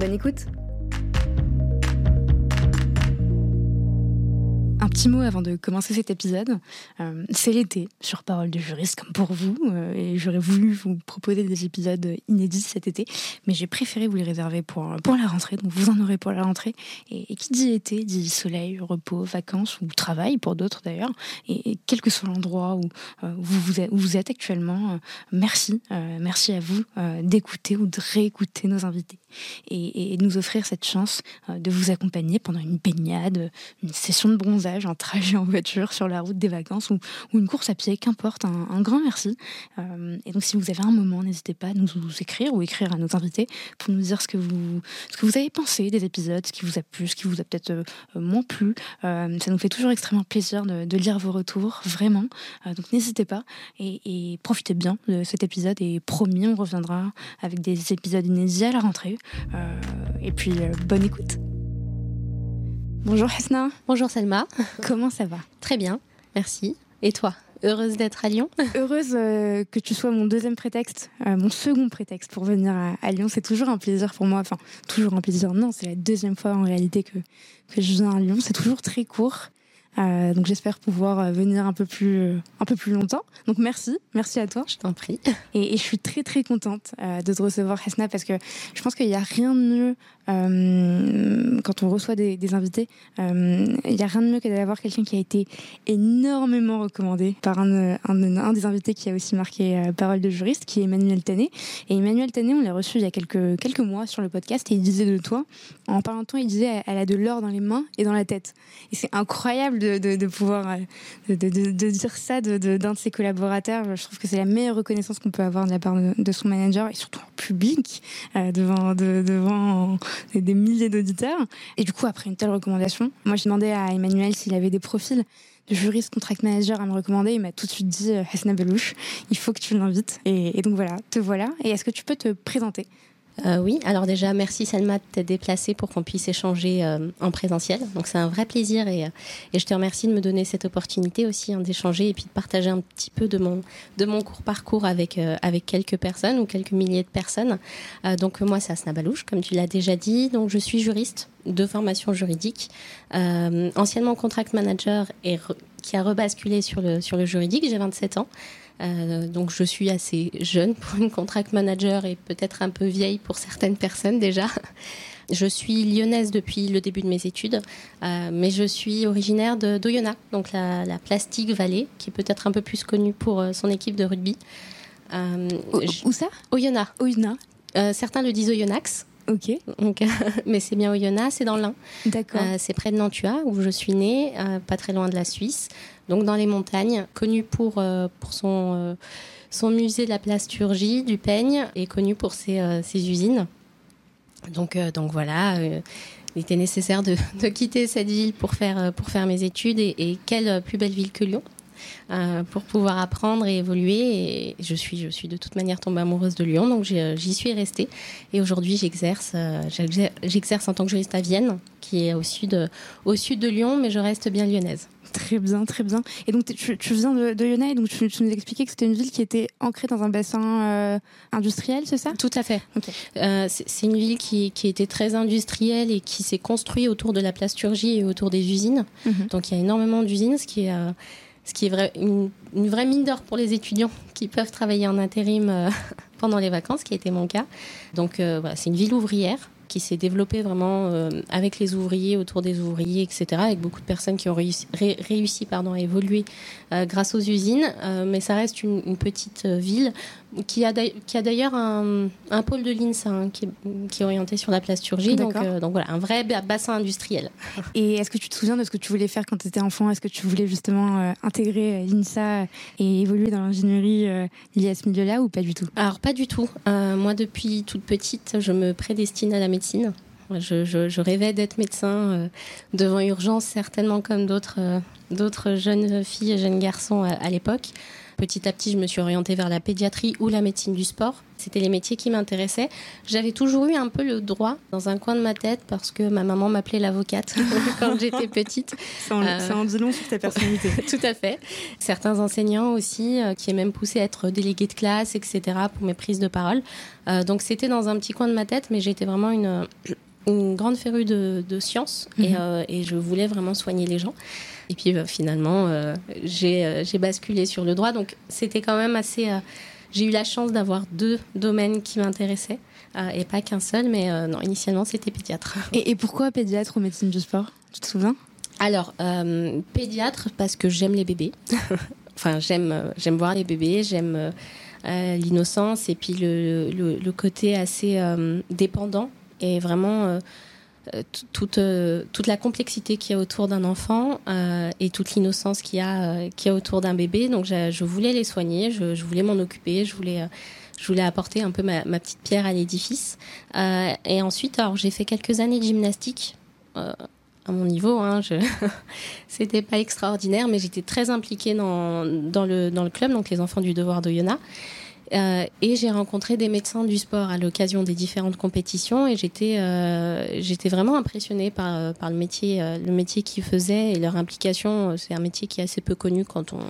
Bonne écoute petit mot avant de commencer cet épisode. Euh, c'est l'été sur Parole de juriste, comme pour vous, euh, et j'aurais voulu vous proposer des épisodes inédits cet été, mais j'ai préféré vous les réserver pour, pour la rentrée, donc vous en aurez pour la rentrée. Et, qui dit été dit soleil, repos, vacances ou travail pour d'autres d'ailleurs. Et, quel que soit l'endroit où, euh, vous, êtes, où vous êtes actuellement, merci, merci à vous d'écouter ou de réécouter nos invités et, et, nous offrir cette chance de vous accompagner pendant une baignade, une session de bronzage un trajet en voiture sur la route des vacances ou, une course à pied, qu'importe, un, grand merci. Euh, et donc si vous avez un moment, n'hésitez pas à nous, écrire ou écrire à nos invités pour nous dire ce que vous, ce que vous avez pensé des épisodes, ce qui vous a plu, ce qui vous a peut-être euh, moins plu. Euh, ça nous fait toujours extrêmement plaisir de, lire vos retours, vraiment. donc n'hésitez pas et, et, profitez bien de cet épisode et promis, on reviendra avec des épisodes inédits à la rentrée. et puis bonne écoute. Bonjour Hasna. Bonjour Selma. Comment ça va? Très bien, merci. Et toi Heureuse d'être à Lyon? Heureuse euh, que tu sois mon deuxième prétexte, euh, mon second prétexte pour venir à, Lyon. C'est toujours un plaisir pour moi. Enfin, toujours un plaisir. Non, c'est la deuxième fois en réalité que, que je viens à Lyon. C'est toujours très court. Euh, donc j'espère pouvoir venir un peu plus un peu plus longtemps. Donc merci, merci à toi. Je t'en prie. Et, je suis très très contente de te recevoir Hasna parce que je pense qu'il n'y a rien de mieux euh, quand on reçoit des, invités, euh, il n'y a rien de mieux que d'avoir quelqu'un qui a été énormément recommandé par un, un, des invités qui a aussi marqué euh, Parole de juriste, qui est Emmanuel Tané. Et Emmanuel Tané, on l'a reçu il y a quelques, quelques mois sur le podcast et il disait de toi, en parlant de toi, il disait elle a de l'or dans les mains et dans la tête. Et c'est incroyable de, pouvoir de, de, dire ça d'un de, ses collaborateurs. Je trouve que c'est la meilleure reconnaissance qu'on peut avoir de la part de, son manager et surtout en public, devant, devant des milliers d'auditeurs. Et du coup, après une telle recommandation, moi, j'ai demandé à Emmanuel s'il avait des profils de juriste contract manager à me recommander. Il m'a tout de suite dit euh, Hasna Belouche, il faut que tu l'invites. Et, et donc voilà, te voilà. Et est-ce que tu peux te présenter euh, oui, alors déjà, merci Salma de t'être déplacée pour qu'on puisse échanger euh, en présentiel. Donc c'est un vrai plaisir et, euh, et, je te remercie de me donner cette opportunité aussi hein, d'échanger et puis de partager un petit peu de mon, de mon court parcours avec, avec quelques personnes ou quelques milliers de personnes. donc moi, c'est Asna Balouche, comme tu l'as déjà dit. Donc je suis juriste de formation juridique, anciennement contract manager et qui a rebasculé sur le, sur le juridique. J'ai 27 ans. Euh, donc je suis assez jeune pour une contract manager et peut-être un peu vieille pour certaines personnes déjà. Je suis lyonnaise depuis le début de mes études, euh, mais je suis originaire de d'Oyonnax, donc la, la Plastique Valley, qui est peut-être un peu plus connue pour euh, son équipe de rugby. où ça? Oyonnax. Oyonnax. certains le disent Oyonnax. Ok. Donc, mais c'est bien Oyonnax, c'est dans l'Ain. D'accord. c'est près de Nantua, où je suis née, pas très loin de la Suisse donc dans les montagnes, connu pour, euh, pour son, euh, son musée de la plasturgie du peigne et connu pour ses, euh, ses usines. Donc, donc voilà, il était nécessaire de, de, quitter cette ville pour faire, pour faire mes études et, quelle plus belle ville que Lyon. pour pouvoir apprendre et évoluer. Et je suis, je suis de toute manière tombée amoureuse de Lyon, donc j'y suis restée. Et aujourd'hui, j'exerce, j'exerce en tant que juriste à Vienne, qui est au sud, au sud de Lyon, mais je reste bien lyonnaise. Très bien, très bien. Et donc, tu, viens de, de donc tu, nous expliquais que c'était une ville qui était ancrée dans un bassin euh, industriel, c'est ça? Tout à fait. Euh, c'est une ville qui, qui, était très industrielle et qui s'est construite autour de la plasturgie et autour des usines. Mhm. Donc, il y a énormément d'usines, ce qui est, euh, ce qui est vrai, une, vraie mine d'or pour les étudiants qui peuvent travailler en intérim pendant les vacances, ce qui a été mon cas. Donc, voilà, c'est une ville ouvrière qui s'est développé vraiment avec les ouvriers, autour des ouvriers, etc., avec beaucoup de personnes qui ont réussi, à évoluer grâce aux usines. mais ça reste une petite ville qui a d'ailleurs un, un, pôle de l'INSA hein, qui, qui, est orienté sur la plasturgie. Donc, donc, voilà, un vrai bassin industriel. Et est-ce que tu te souviens de ce que tu voulais faire quand tu étais enfant? Est-ce que tu voulais justement intégrer l'INSA et évoluer dans l'ingénierie liée à ce milieu-là ou pas du tout? Alors pas du tout. moi depuis toute petite, je me prédestine à la médecine. Je, rêvais d'être médecin euh, devant urgence, certainement comme d'autres euh, d'autres jeunes filles et jeunes garçons à, l'époque. Petit à petit, je me suis orientée vers la pédiatrie ou la médecine du sport. C'était les métiers qui m'intéressaient. J'avais toujours eu un peu le droit dans un coin de ma tête parce que ma maman m'appelait l'avocate quand j'étais petite. Ça en, euh, dit long sur ta personnalité. Tout à fait. Certains enseignants aussi qui aient même poussé à être délégué de classe, etc. pour mes prises de parole. donc c'était dans un petit coin de ma tête, mais j'étais vraiment une une grande férue de, sciences mhm. euh, et, je voulais vraiment soigner les gens. Et puis euh, finalement, euh, j'ai basculé sur le droit. Donc c'était quand même assez... j'ai eu la chance d'avoir deux domaines qui m'intéressaient et pas qu'un seul, mais non, initialement c'était pédiatre. Et, pourquoi pédiatre ou médecine du sport? Tu te souviens? Alors, pédiatre parce que j'aime les bébés. enfin, j'aime j'aime voir les bébés, j'aime l'innocence et puis le, le côté assez dépendant et vraiment euh, euh, toute, euh, toute la complexité qu'il y a autour d'un enfant et toute l'innocence qu'il y, a, a autour d'un bébé. Donc je, voulais les soigner, je, voulais m'en occuper, je voulais, je voulais apporter un peu ma, petite pierre à l'édifice. et ensuite, j'ai fait quelques années de gymnastique. à mon niveau, hein, c'était pas extraordinaire, mais j'étais très impliquée dans, dans, le, dans le club, donc les enfants du devoir de Yona. Euh, et j'ai rencontré des médecins du sport à l'occasion des différentes compétitions et j'étais euh, j'étais vraiment impressionnée par, euh, par le métier le métier qu'ils faisaient et leur implication. C'est un métier qui est assez peu connu quand on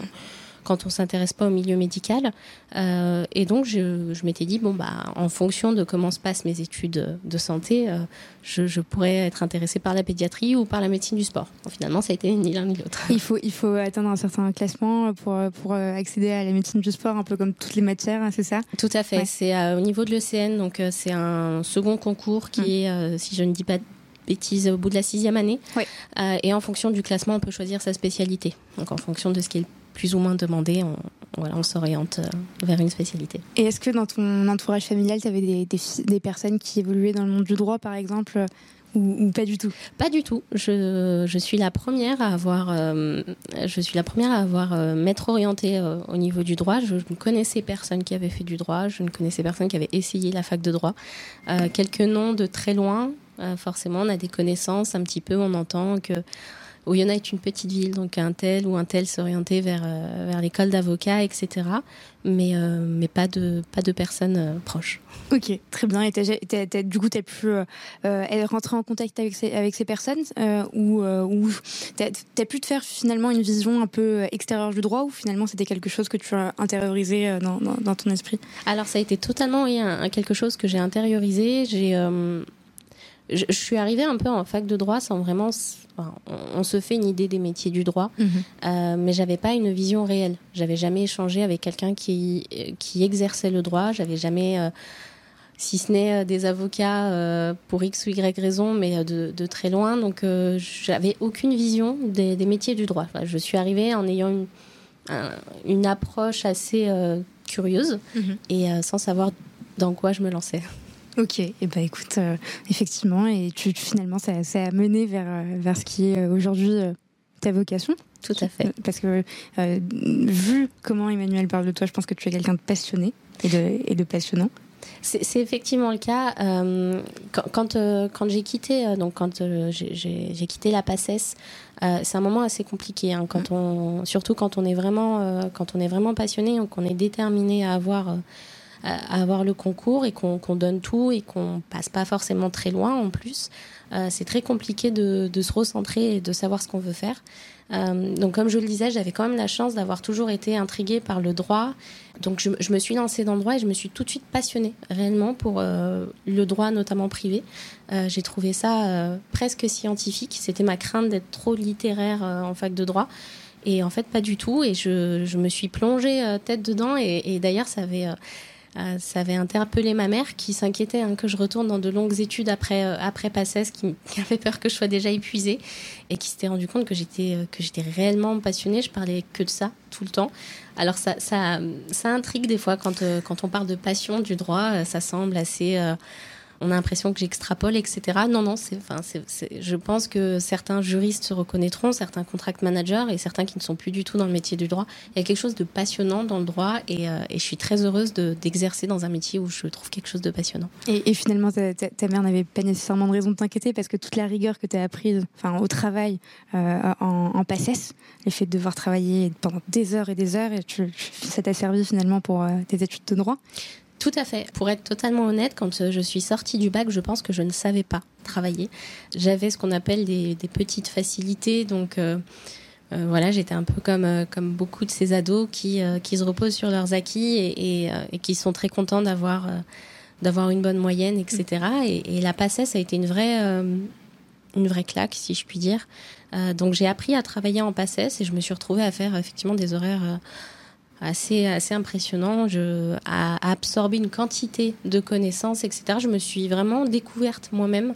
quand on s'intéresse pas au milieu médical. Euh, et donc, je, je m'étais dit, bon, bah, en fonction de comment se passent mes études de santé, euh, je, je, pourrais être intéressée par la pédiatrie ou par la médecine du sport. finalement, ça a été ni l'un ni l'autre. Il faut, il faut atteindre un certain classement pour, pour accéder à la médecine du sport, un peu comme toutes les matières, hein, c'est ça? Tout à fait. C'est euh, au niveau de l'ECN, donc c'est un second concours qui hum. est, si je ne dis pas bêtises, au bout de la sixième année. Oui. et en fonction du classement, on peut choisir sa spécialité. Donc en fonction de ce qui est le plus ou moins demandé, on, voilà, on s'oriente euh, vers une spécialité. Et est-ce que dans ton entourage familial, tu avais des, des, personnes qui évoluaient dans le monde du droit, par exemple euh, ou, pas du tout? Pas du tout. Je, je, suis la première à avoir, euh, je suis la première à avoir m'être orientée au niveau du droit. Je, ne connaissais personne qui avait fait du droit. Je ne connaissais personne qui avait essayé la fac de droit. quelques noms de très loin. forcément, on a des connaissances un petit peu. On entend que Oyonnax est une petite ville, donc un tel ou un tel s'orienter vers, euh, vers l'école d'avocat, etc. Mais, euh, mais pas, de, pas de personnes euh, proches. Ok, très bien. Et du coup, tu as pu rentrer en contact avec ces, avec ces personnes ou, ou tu as, pu te faire finalement une vision un peu extérieure du droit ou finalement c'était quelque chose que tu as intériorisé dans, dans, ton esprit? Alors, ça a été totalement oui, quelque chose que j'ai intériorisé. J'ai je, suis arrivée un peu en fac de droit sans vraiment. on, se fait une idée des métiers du droit, mhm. euh, mais j'avais pas une vision réelle. J'avais jamais échangé avec quelqu'un qui, qui exerçait le droit. J'avais jamais. Euh, si ce n'est euh, des avocats pour X ou Y raison, mais de, très loin. Donc, j'avais aucune vision des, métiers du droit. je suis arrivée en ayant une, une approche assez curieuse mhm. et sans savoir dans quoi je me lançais. Ok, et eh ben écoute, euh, effectivement, et tu, finalement, ça, ça, a mené vers, euh, vers ce qui est euh, aujourd'hui ta vocation. Tout à fait. Parce que vu comment Emmanuel parle de toi, je pense que tu es quelqu'un de passionné et de, et de passionnant. C'est effectivement le cas. quand quand, quand j'ai quitté, donc quand j'ai quitté la PACES, c'est un moment assez compliqué. Hein, quand mmh. on, surtout quand on est vraiment, quand on est vraiment passionné, qu'on est déterminé à avoir à avoir le concours et qu'on donne tout et qu'on passe pas forcément très loin en plus. Euh, c'est très compliqué de, de, se recentrer et de savoir ce qu'on veut faire. Euh, donc comme je le disais, j'avais quand même la chance d'avoir toujours été intriguée par le droit. Donc je, je, me suis lancée dans le droit et je me suis tout de suite passionnée réellement pour euh, le droit, notamment privé. Euh, j'ai trouvé ça euh, presque scientifique. C'était ma crainte d'être trop littéraire en fac de droit. Et en fait, pas du tout. Et je, je me suis plongée tête dedans. Et, et d'ailleurs, ça avait Euh, ça avait interpellé ma mère qui s'inquiétait hein, que je retourne dans de longues études après, euh, après PACES, qui, avait peur que je sois déjà épuisée et qui s'était rendu compte que j'étais, euh, que j'étais réellement passionnée. Je parlais que de ça tout le temps. Alors ça, ça, ça intrigue des fois quand, quand on parle de passion du droit, ça semble assez on a l'impression que j'extrapole, etc. Non, non, c'est, enfin, je pense que certains juristes se reconnaîtront, certains contract managers et certains qui ne sont plus du tout dans le métier du droit. Il y a quelque chose de passionnant dans le droit et, euh, et je suis très heureuse de, d'exercer dans un métier où je trouve quelque chose de passionnant. Et, et finalement, ta, ta, ta mère n'avait pas nécessairement de raison de t'inquiéter parce que toute la rigueur que tu as apprise enfin, au travail euh, en, en PACES, le fait de devoir travailler pendant des heures et des heures, et tu, ça t'a servi finalement pour euh, tes études de droit? Tout à fait. Pour être totalement honnête, quand euh, je suis sortie du bac, je pense que je ne savais pas travailler. J'avais ce qu'on appelle des, des, petites facilités, donc euh, euh, voilà, j'étais un peu comme euh, comme beaucoup de ces ados qui euh, qui se reposent sur leurs acquis et, et, et qui sont très contents d'avoir une bonne moyenne, etc. Et, et la passée, ça a été une vraie une vraie claque, si je puis dire. donc j'ai appris à travailler en passesse et je me suis retrouvée à faire effectivement des horaires assez, assez impressionnant, je, à, absorber une quantité de connaissances, etc. Je me suis vraiment découverte moi-même.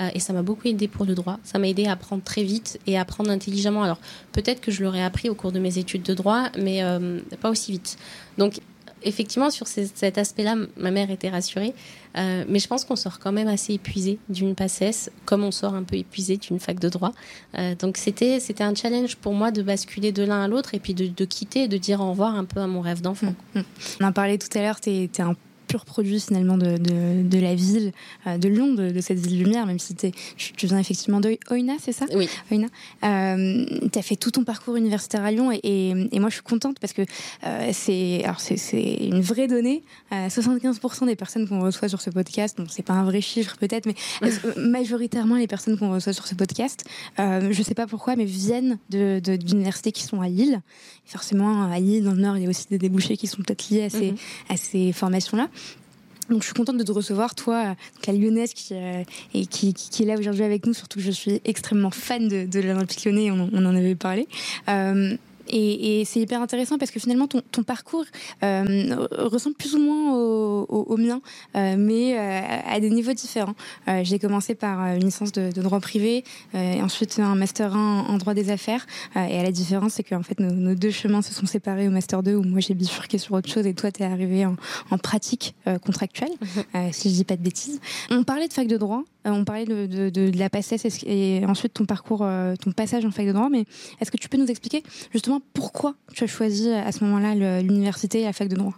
Euh, et ça m'a beaucoup aidé pour le droit. Ça m'a aidé à apprendre très vite et à apprendre intelligemment. Alors peut-être que je l'aurais appris au cours de mes études de droit, mais euh, pas aussi vite. Donc effectivement, sur cet aspect-là, ma mère était rassurée. Euh, mais je pense qu'on sort quand même assez épuisé d'une passesse, comme on sort un peu épuisé d'une fac de droit. Euh, donc c'était c'était un challenge pour moi de basculer de l'un à l'autre et puis de, quitter, de dire au revoir un peu à mon rêve d'enfant. Mmh, mmh. On en parlait tout à l'heure, tu pur produit finalement de, de, de la ville euh, de Lyon, de, de, cette ville lumière, même si es, tu viens effectivement de Oina, c'est ça? Oui. Oina. Euh, tu as fait tout ton parcours universitaire à Lyon et, et, et moi je suis contente parce que euh, c'est une vraie donnée. Euh, 75% des personnes qu'on reçoit sur ce podcast, bon, c'est pas un vrai chiffre peut-être, mais majoritairement les personnes qu'on reçoit sur ce podcast, euh, je sais pas pourquoi, mais viennent d'universités qui sont à Lille. Forcément, à Lille, dans le Nord, il y a aussi des débouchés qui sont peut-être liés à ces, mm -hmm. à ces formations-là. Donc je suis contente de te recevoir, toi, la lyonnaise qui, euh, qui, est là aujourd'hui avec nous, surtout que je suis extrêmement fan de, de l'Olympique lyonnais, on, on en avait parlé. Euh, et, et c'est hyper intéressant parce que finalement ton, ton parcours euh, ressemble plus ou moins au, au, au mien, euh, mais euh, à des niveaux différents. Euh, J'ai commencé par une licence de, de droit privé, euh, et ensuite un master 1 en droit des affaires. Euh, et à la différence, c'est qu'en fait nos, nos, deux chemins se sont séparés au master 2 où moi j'ai bifurqué sur autre chose et toi tu es arrivé en, en pratique contractuelle, mmh. si je dis pas de bêtises. On parlait de fac de droit, on parlait de, de, de, la passesse et ensuite ton parcours, ton passage en fac de droit, mais est-ce que tu peux nous expliquer justement pourquoi tu as choisi à ce moment-là l'université et la fac de droit?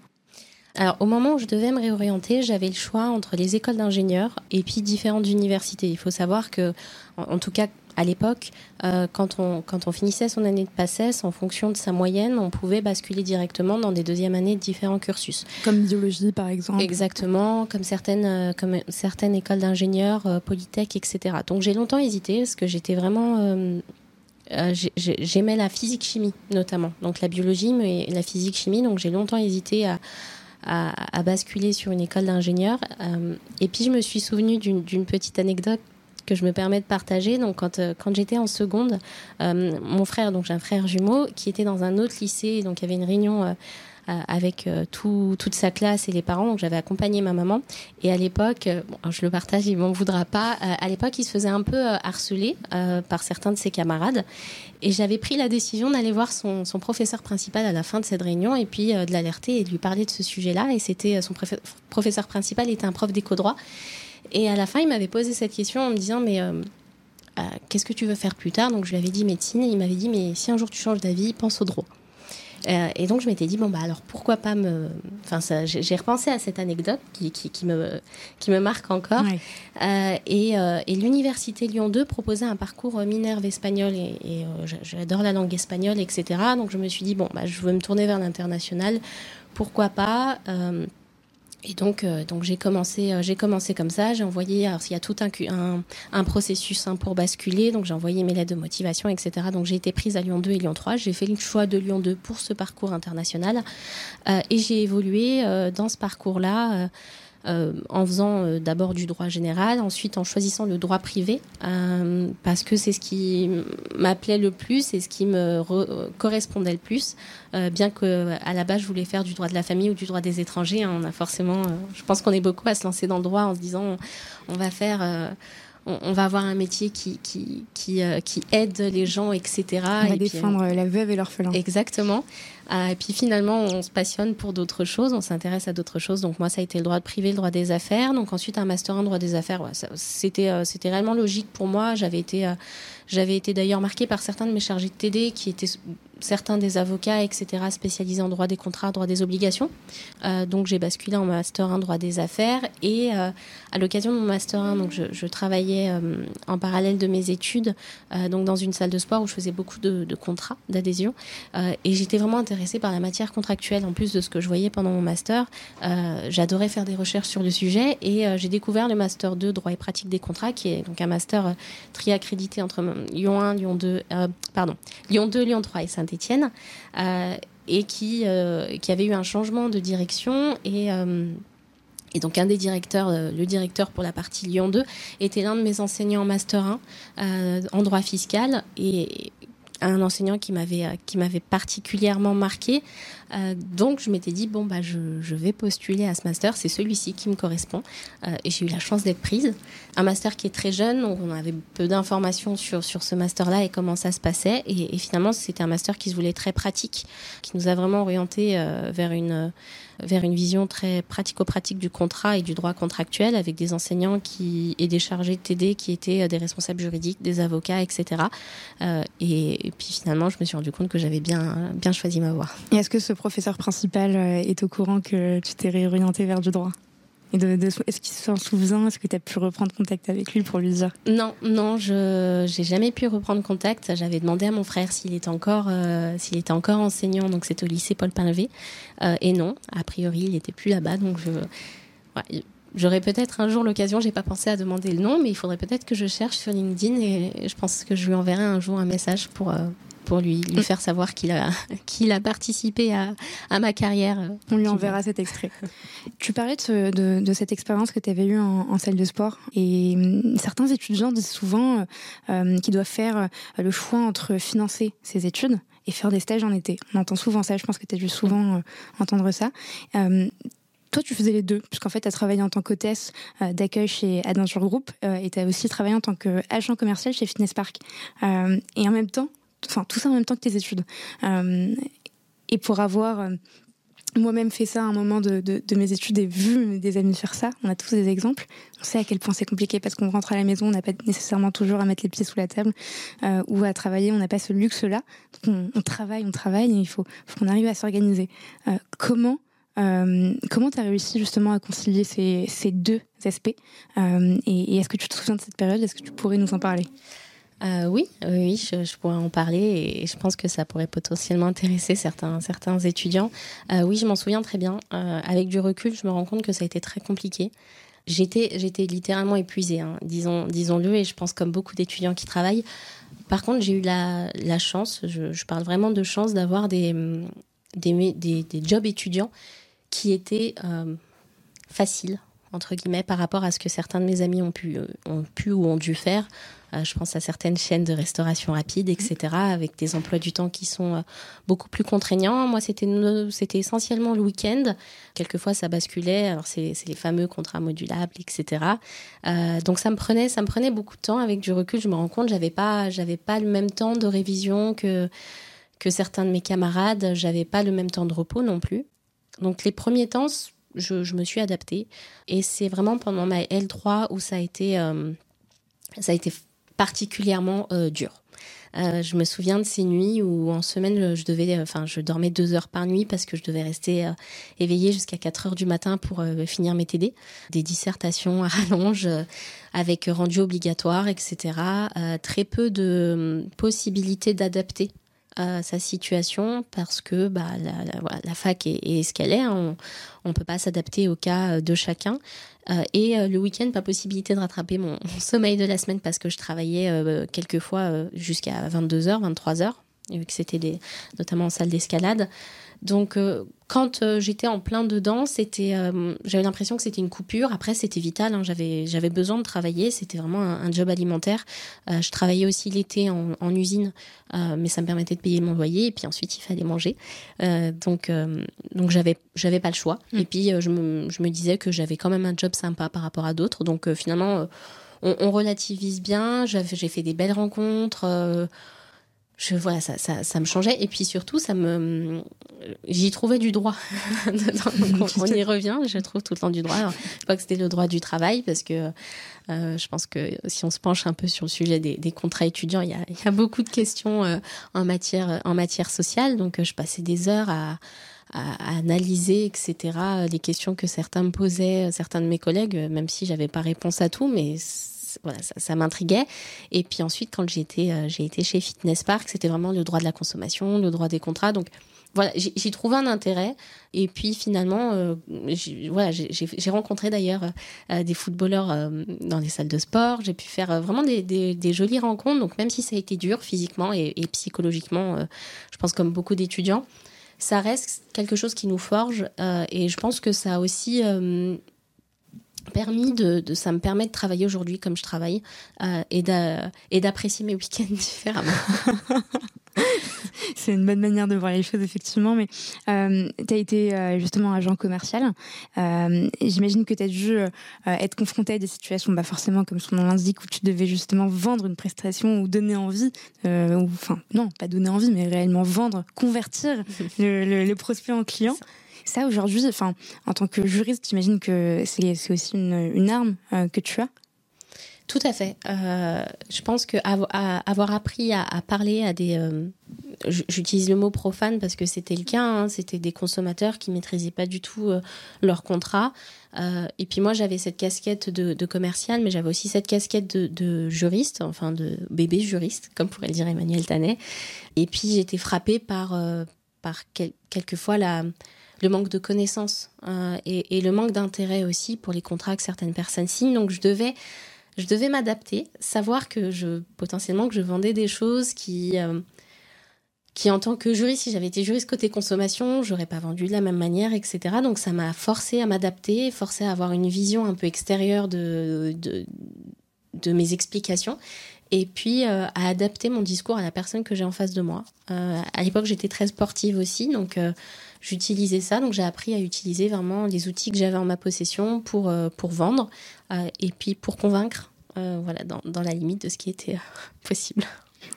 Alors, au moment où je devais me réorienter, j'avais le choix entre les écoles d'ingénieurs et puis différentes universités. Il faut savoir que, en, en tout cas, à l'époque, euh, quand, on, quand on finissait son année de PACES, en fonction de sa moyenne, on pouvait basculer directement dans des deuxièmes années de différents cursus. Comme biologie, par exemple. Exactement, comme certaines, euh, comme certaines écoles d'ingénieurs, euh, Polytech, etc. Donc, j'ai longtemps hésité parce que j'étais vraiment euh, j'aimais la physique chimie notamment. Donc la biologie mais la physique chimie. Donc j'ai longtemps hésité à, basculer sur une école d'ingénieur. Euh, et puis je me suis souvenu d'une petite anecdote que je me permets de partager. Donc quand, euh, quand j'étais en seconde mon frère donc j'ai un frère jumeau qui était dans un autre lycée. Donc il y avait une réunion avec euh, tout, toute sa classe et les parents. Donc j'avais accompagné ma maman. Et à l'époque, euh, je le partage, il m'en voudra pas. Euh, à l'époque, il se faisait un peu euh, harceler euh, par certains de ses camarades. Et j'avais pris la décision d'aller voir son, professeur principal à la fin de cette réunion et puis euh, de l'alerter et de lui parler de ce sujet-là. Et c'était son professeur principal était un prof d'éco-droit. Et à la fin, il m'avait posé cette question en me disant mais euh, euh, qu'est-ce que tu veux faire plus tard? Donc je lui avais dit médecine et il m'avait dit mais si un jour tu changes d'avis, pense au droit. Euh, et donc je m'étais dit bon bah alors pourquoi pas me enfin j'ai repensé à cette anecdote qui, qui, qui, me qui me marque encore. Euh, et, euh, et l'université Lyon 2 proposait un parcours minerve espagnol et, et j'adore la langue espagnole etc donc je me suis dit bon bah je veux me tourner vers l'international. Pourquoi pas et donc, euh, donc j'ai commencé, euh, j'ai commencé comme ça. J'ai envoyé, alors il y a tout un, un, un processus hein, pour basculer. Donc j'ai envoyé mes lettres de motivation, etc. Donc j'ai été prise à Lyon 2 et Lyon 3. J'ai fait le choix de Lyon 2 pour ce parcours international euh, et j'ai évolué dans ce parcours-là. En faisant d'abord du droit général, ensuite en choisissant le droit privé, parce que c'est ce qui m'appelait le plus et ce qui me correspondait le plus, bien que à la base je voulais faire du droit de la famille ou du droit des étrangers. Hein, on a forcément, je pense qu'on est beaucoup à se lancer dans le droit en se disant on va faire on, va avoir un métier qui, qui, qui, euh, qui, aide les gens, etc. On va défendre euh, la veuve et l'orphelin. Exactement. Euh, et puis finalement, on se passionne pour d'autres choses, on s'intéresse à d'autres choses. Donc moi, ça a été le droit privé, le droit des affaires. Donc ensuite, un master en droit des affaires. c'était, c'était réellement logique pour moi. J'avais été, j'avais été d'ailleurs marquée par certains de mes chargés de TD qui étaient certains des avocats, etc., spécialisés en droit des contrats, droit des obligations. Euh, donc j'ai basculé en master 1 droit des affaires et euh, à l'occasion de mon master 1, donc je, travaillais euh, en parallèle de mes études donc dans une salle de sport où je faisais beaucoup de, contrats d'adhésion et j'étais vraiment intéressée par la matière contractuelle en plus de ce que je voyais pendant mon master. J'adorais faire des recherches sur le sujet et j'ai découvert le master 2 droit et pratique des contrats qui est donc un master triaccrédité entre Lyon 1, Lyon 2, pardon, Lyon 2, Lyon 3 et saint Saint-Étienne, euh, et qui, euh, qui avait eu un changement de direction et euh, donc un des directeurs, le directeur pour la partie Lyon 2, était l'un de mes enseignants en master 1 en droit fiscal et un enseignant qui m'avait particulièrement marqué. Donc je m'étais dit bon bah je, vais postuler à ce master, c'est celui-ci qui me correspond et j'ai eu la chance d'être prise un master qui est très jeune, donc on avait peu d'informations sur, sur ce master-là et comment ça se passait. Et, finalement, c'était un master qui se voulait très pratique, qui nous a vraiment orienté euh, vers une vers une vision très pratico-pratique du contrat et du droit contractuel avec des enseignants qui et des chargés de TD qui étaient euh, des responsables juridiques, des avocats, etc. Euh, et, puis finalement, je me suis rendu compte que j'avais bien bien choisi ma voie. Est-ce que professeur principal est au courant que tu t'es réorienté vers du droit. Est-ce qu'il s'en souvient? Est-ce que tu as pu reprendre contact avec lui pour lui dire? Non, non, je n'ai jamais pu reprendre contact. J'avais demandé à mon frère s'il était encore euh, enseignant, donc c'est au lycée Paul Pinlevé, euh, et non, a priori il n'était plus là-bas, donc J'aurais peut-être un jour l'occasion, j'ai pas pensé à demander le nom, mais il faudrait peut-être que je cherche sur LinkedIn et je pense que je lui enverrai un jour un message pour, euh, pour lui, lui faire savoir qu'il a, qu'il a participé à, à, ma carrière. On lui enverra cet extrait. tu parlais de, de, cette expérience que tu avais eue en, salle de sport et hum, certains étudiants disent souvent euh, euh, qu'ils doivent faire euh, le choix entre financer ses études et faire des stages en été. On entend souvent ça, je pense que tu as dû souvent entendre ça. toi, tu faisais les deux, puisqu'en fait, tu as travaillé en tant qu'hôtesse d'accueil chez Adventure Group et tu as aussi travaillé en tant qu'agent commercial chez Fitness Park. et en même temps, enfin tout ça en même temps que tes études. Euh, et pour avoir euh, moi-même fait ça à un moment de, mes études et vu des amis faire ça, on a tous des exemples. On sait à quel point c'est compliqué parce qu'on rentre à la maison, on n'a pas nécessairement toujours à mettre les pieds sous la table euh, ou à travailler, on n'a pas ce luxe-là. Donc on, travaille, on travaille il faut, qu'on arrive à s'organiser. comment comment tu as réussi justement à concilier ces, deux aspects et est-ce que tu te souviens de cette période? Est-ce que tu pourrais nous en parler? Euh, oui, oui, je, pourrais en parler et je pense que ça pourrait potentiellement intéresser certains, certains étudiants. Euh, oui, je m'en souviens très bien. Euh, avec du recul, je me rends compte que ça a été très compliqué. J'étais, j'étais littéralement épuisée, hein, disons, disons-le, et je pense comme beaucoup d'étudiants qui travaillent. Par contre, j'ai eu la, chance, je, parle vraiment de chance d'avoir des, des, jobs étudiants qui étaient faciles entre guillemets, par rapport à ce que certains de mes amis ont pu, euh, ont pu ou ont dû faire. Euh, je pense à certaines chaînes de restauration rapide, etc., avec des emplois du temps qui sont euh, beaucoup plus contraignants. Moi, c'était, essentiellement le week-end. Quelquefois, ça basculait. Alors, c'est, les fameux contrats modulables, etc. donc, ça me prenait, ça me prenait beaucoup de temps. Avec du recul, je me rends compte, j'avais pas, j'avais pas le même temps de révision que que certains de mes camarades. J'avais pas le même temps de repos non plus. Donc, les premiers temps, je, me suis adaptée. Et c'est vraiment pendant ma L3 où ça a été, euh, ça a été particulièrement euh, dur. Euh, je me souviens de ces nuits où en semaine je devais, je dormais deux heures par nuit parce que je devais rester éveillée jusqu'à 4 heures du matin pour finir mes TD, des dissertations à rallonge avec rendu obligatoire, etc. très peu de possibilités d'adapter sa situation parce que bah, la, fac est, ce qu'elle est. Hein. On ne peut pas s'adapter au cas de chacun. Euh, et euh, le week-end, pas possibilité de rattraper mon, sommeil de la semaine parce que je travaillais euh, quelquefois jusqu'à 22h, 23h, vu que c'était notamment en salle d'escalade. Donc, quand j'étais en plein dedans, c'était, j'avais l'impression que c'était une coupure. Après, c'était vital. Hein. j'avais, j'avais besoin de travailler. C'était vraiment un, job alimentaire. je travaillais aussi l'été en, en usine, mais ça me permettait de payer mon loyer. Et puis ensuite, il fallait manger. donc, donc j'avais, j'avais pas le choix. Mm. Et puis, je me, je me disais que j'avais quand même un job sympa par rapport à d'autres. Donc, finalement on, relativise bien. J'ai fait des belles rencontres. Euh, je voilà, ça, ça, me changeait. Et puis surtout, ça me, j'y trouvais du droit. on, y revient. Je trouve tout le temps du droit. je crois que c'était le droit du travail parce que euh, je pense que si on se penche un peu sur le sujet des, contrats étudiants, il y, a, beaucoup de questions euh, en matière en matière sociale. Donc, je passais des heures à à, analyser, etc., les questions que certains me posaient, certains de mes collègues, même si j'avais pas réponse à tout, mais voilà, ça, m'intriguait. Et puis ensuite, quand j'ai été, euh, j'ai été chez Fitness Park, c'était vraiment le droit de la consommation, le droit des contrats. Donc voilà, j'y trouvé un intérêt. Et puis finalement, euh, voilà, j'ai rencontré d'ailleurs euh, des footballeurs dans les salles de sport. J'ai pu faire vraiment des, des, jolies rencontres. Donc même si ça a été dur physiquement et, et psychologiquement, je pense comme beaucoup d'étudiants, ça reste quelque chose qui nous forge. et je pense que ça a aussi permis de, ça me permet de travailler aujourd'hui comme je travaille euh, et d'apprécier mes week-ends différemment. c'est une bonne manière de voir les choses effectivement mais euh, tu as été euh, justement agent commercial. J'imagine que tu as dû être confronté à des situations bah forcément comme son nom l'indique où tu devais justement vendre une prestation ou donner envie ou enfin non pas donner envie mais réellement vendre convertir le, le, le prospect en client ça, aujourd'hui, enfin, en tant que juriste, j'imagine que c'est aussi une, arme euh, que tu as tout à fait. Euh, je pense que avoir appris à, parler à des, euh, j'utilise le mot profane parce que c'était le cas, hein, c'était des consommateurs qui maîtrisaient pas du tout leur contrat. et puis moi, j'avais cette casquette de, commercial, mais j'avais aussi cette casquette de, juriste, enfin de bébé juriste, comme pourrait le dire Emmanuel Tanet. Et puis j'étais frappée par, par quelquefois la le manque de connaissances euh, et, le manque d'intérêt aussi pour les contrats que certaines personnes signent. Donc je devais, je devais m'adapter, savoir que je potentiellement que je vendais des choses qui, euh, qui en tant que juriste, si j'avais été juriste côté consommation, j'aurais pas vendu de la même manière, etc. Donc ça m'a forcé à m'adapter, forcé à avoir une vision un peu extérieure de, de, mes explications et puis euh, à adapter mon discours à la personne que j'ai en face de moi. à l'époque, j'étais très sportive aussi, donc j'utilisais ça. Donc j'ai appris à utiliser vraiment les outils que j'avais en ma possession pour, euh, pour vendre euh, et puis pour convaincre, euh, voilà, dans, dans, la limite de ce qui était possible.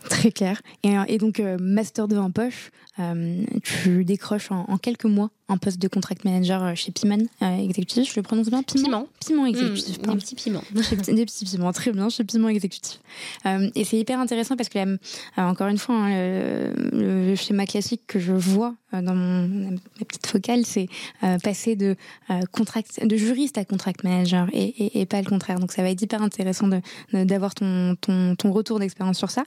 Très clair. Et, donc, Master 2 en poche, tu décroches en, quelques mois un poste de contract manager chez Piman Exécutif. Je le prononce bien Piment Piment, Exécutif. Mmh, des petits piments. des petits piments, très bien, chez Piment Exécutif. et c'est hyper intéressant parce que, encore une fois, hein, le, schéma classique que je vois euh, dans mon, ma petite focale, c'est euh, passer de euh, contract, de juriste à contract manager et, et, et, pas le contraire. Donc ça va être hyper intéressant de d'avoir ton, ton, ton retour d'expérience sur ça.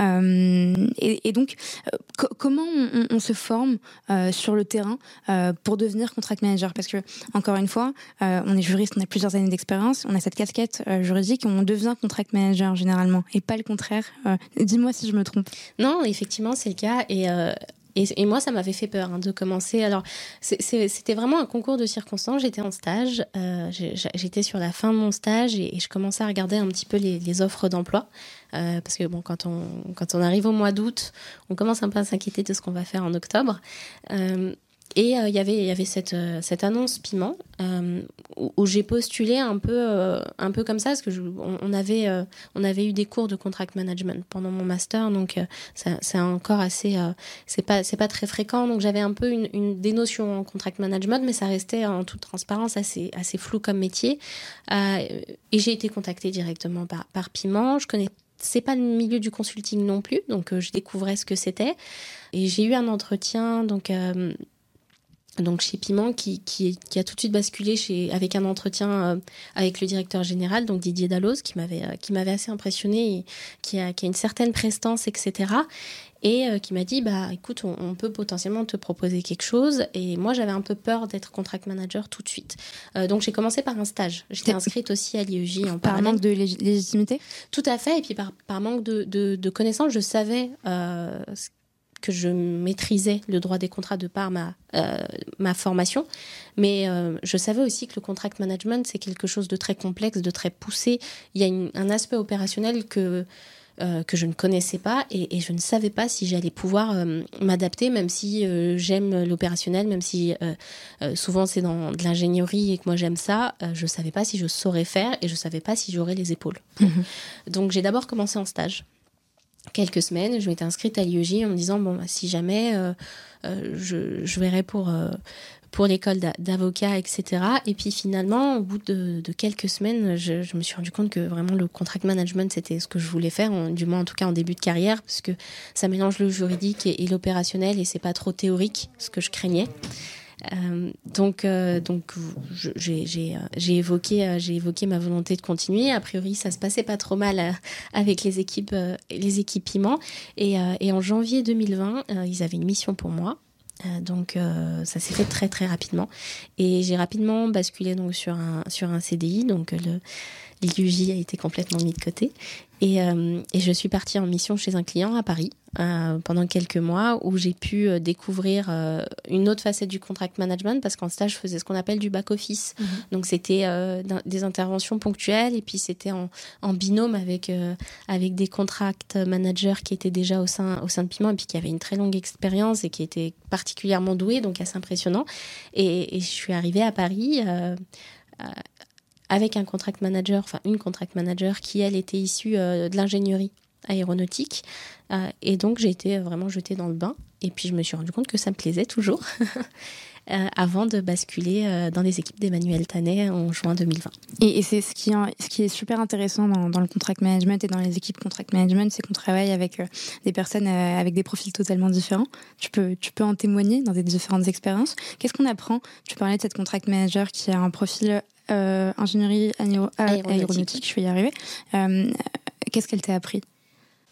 Et, et, donc comment on, on, se forme sur le terrain pour devenir contract manager Parce que encore une fois, on est juriste, on a plusieurs années d'expérience, on a cette casquette juridique, on devient contract manager généralement et pas le contraire. Dis-moi si je me trompe. Non, effectivement, c'est le cas et et, moi, ça m'avait fait peur hein, de commencer. Alors, c'était vraiment un concours de circonstances. J'étais en stage, euh, j'étais sur la fin de mon stage et, je commençais à regarder un petit peu les, offres d'emploi. Euh, parce que bon, quand on, quand on arrive au mois d'août, on commence un peu à s'inquiéter de ce qu'on va faire en octobre. Euh, et euh, il y avait, y avait cette, euh, cette annonce piment euh, où, j'ai postulé un peu, un peu comme ça, parce que on, avait, on avait eu des cours de contract management pendant mon master, donc c'est encore assez, c'est pas, pas très fréquent, donc j'avais un peu une, des notions en contract management, mais ça restait en toute transparence assez, assez flou comme métier. et j'ai été contactée directement par, par Piment. Je connais c'est pas le milieu du consulting non plus, donc je découvrais ce que c'était. Et j'ai eu un entretien donc donc chez Piment, qui, qui, a tout de suite basculé chez, avec un entretien euh, avec le directeur général, donc Didier Dalloz, qui m'avait euh, qui m'avait assez impressionné, et qui a, qui a une certaine prestance, etc. Et euh, qui m'a dit, bah écoute, on, peut potentiellement te proposer quelque chose. Et moi, j'avais un peu peur d'être contract manager tout de suite. donc j'ai commencé par un stage. J'étais inscrite aussi à l'IEJ en Par manque de légitimité? Tout à fait. Et puis par, par manque de, de, de connaissances, je savais que je maîtrisais le droit des contrats de par ma, euh, ma formation, mais euh, je savais aussi que le contract management, c'est quelque chose de très complexe, de très poussé. Il y a un aspect opérationnel que, euh, que je ne connaissais pas et, je ne savais pas si j'allais pouvoir m'adapter, même si j'aime l'opérationnel, même si souvent c'est dans de l'ingénierie et que moi j'aime ça, je ne savais pas si je saurais faire et je ne savais pas si j'aurais les épaules. Mhm. Donc j'ai d'abord commencé en stage quelques semaines, je m'étais inscrite à l'IEJ en me disant bon bah, si jamais euh, euh, je, je, verrai pour euh, pour l'école d'avocat etc et puis finalement au bout de, quelques semaines je, je, me suis rendu compte que vraiment le contract management c'était ce que je voulais faire du moins en tout cas en début de carrière parce que ça mélange le juridique et, et l'opérationnel et c'est pas trop théorique ce que je craignais euh, donc, euh, j'ai évoqué, ma volonté de continuer. A priori, ça se passait pas trop mal euh, avec les équipes, les équipements. Et, et, en janvier 2020, ils avaient une mission pour moi. donc ça s'est fait très très rapidement et j'ai rapidement basculé donc sur un CDI donc l'IUJ a été complètement mis de côté. Euh, et, je suis partie en mission chez un client à Paris euh, pendant quelques mois où j'ai pu euh, découvrir euh, une autre facette du contract management parce qu'en stage, je faisais ce qu'on appelle du back-office. Mhm. Donc, c'était des interventions ponctuelles et puis c'était en, en, binôme avec, avec des contract managers qui étaient déjà au sein, au sein de Piment et puis qui avaient une très longue expérience et qui étaient particulièrement doués, donc assez impressionnant. Et, et je suis arrivée à Paris avec un contract manager, enfin une contract manager qui, elle, était issue euh, de l'ingénierie aéronautique. Euh, et donc, j'ai été vraiment jetée dans le bain. Et puis, je me suis rendu compte que ça me plaisait toujours. Euh, avant de basculer dans les équipes d'Emmanuel Tanet en juin 2020. Et, c'est ce qui, ce qui est super intéressant dans, dans, le contract management et dans les équipes contract management, c'est qu'on travaille avec des personnes avec des profils totalement différents. Tu peux, tu peux en témoigner dans des différentes expériences. Qu'est-ce qu'on apprend? Tu parlais de cette contract manager qui a un profil euh, ingénierie euh, aéronautique. je vais y arriver. Euh, qu'est-ce qu'elle t'a appris?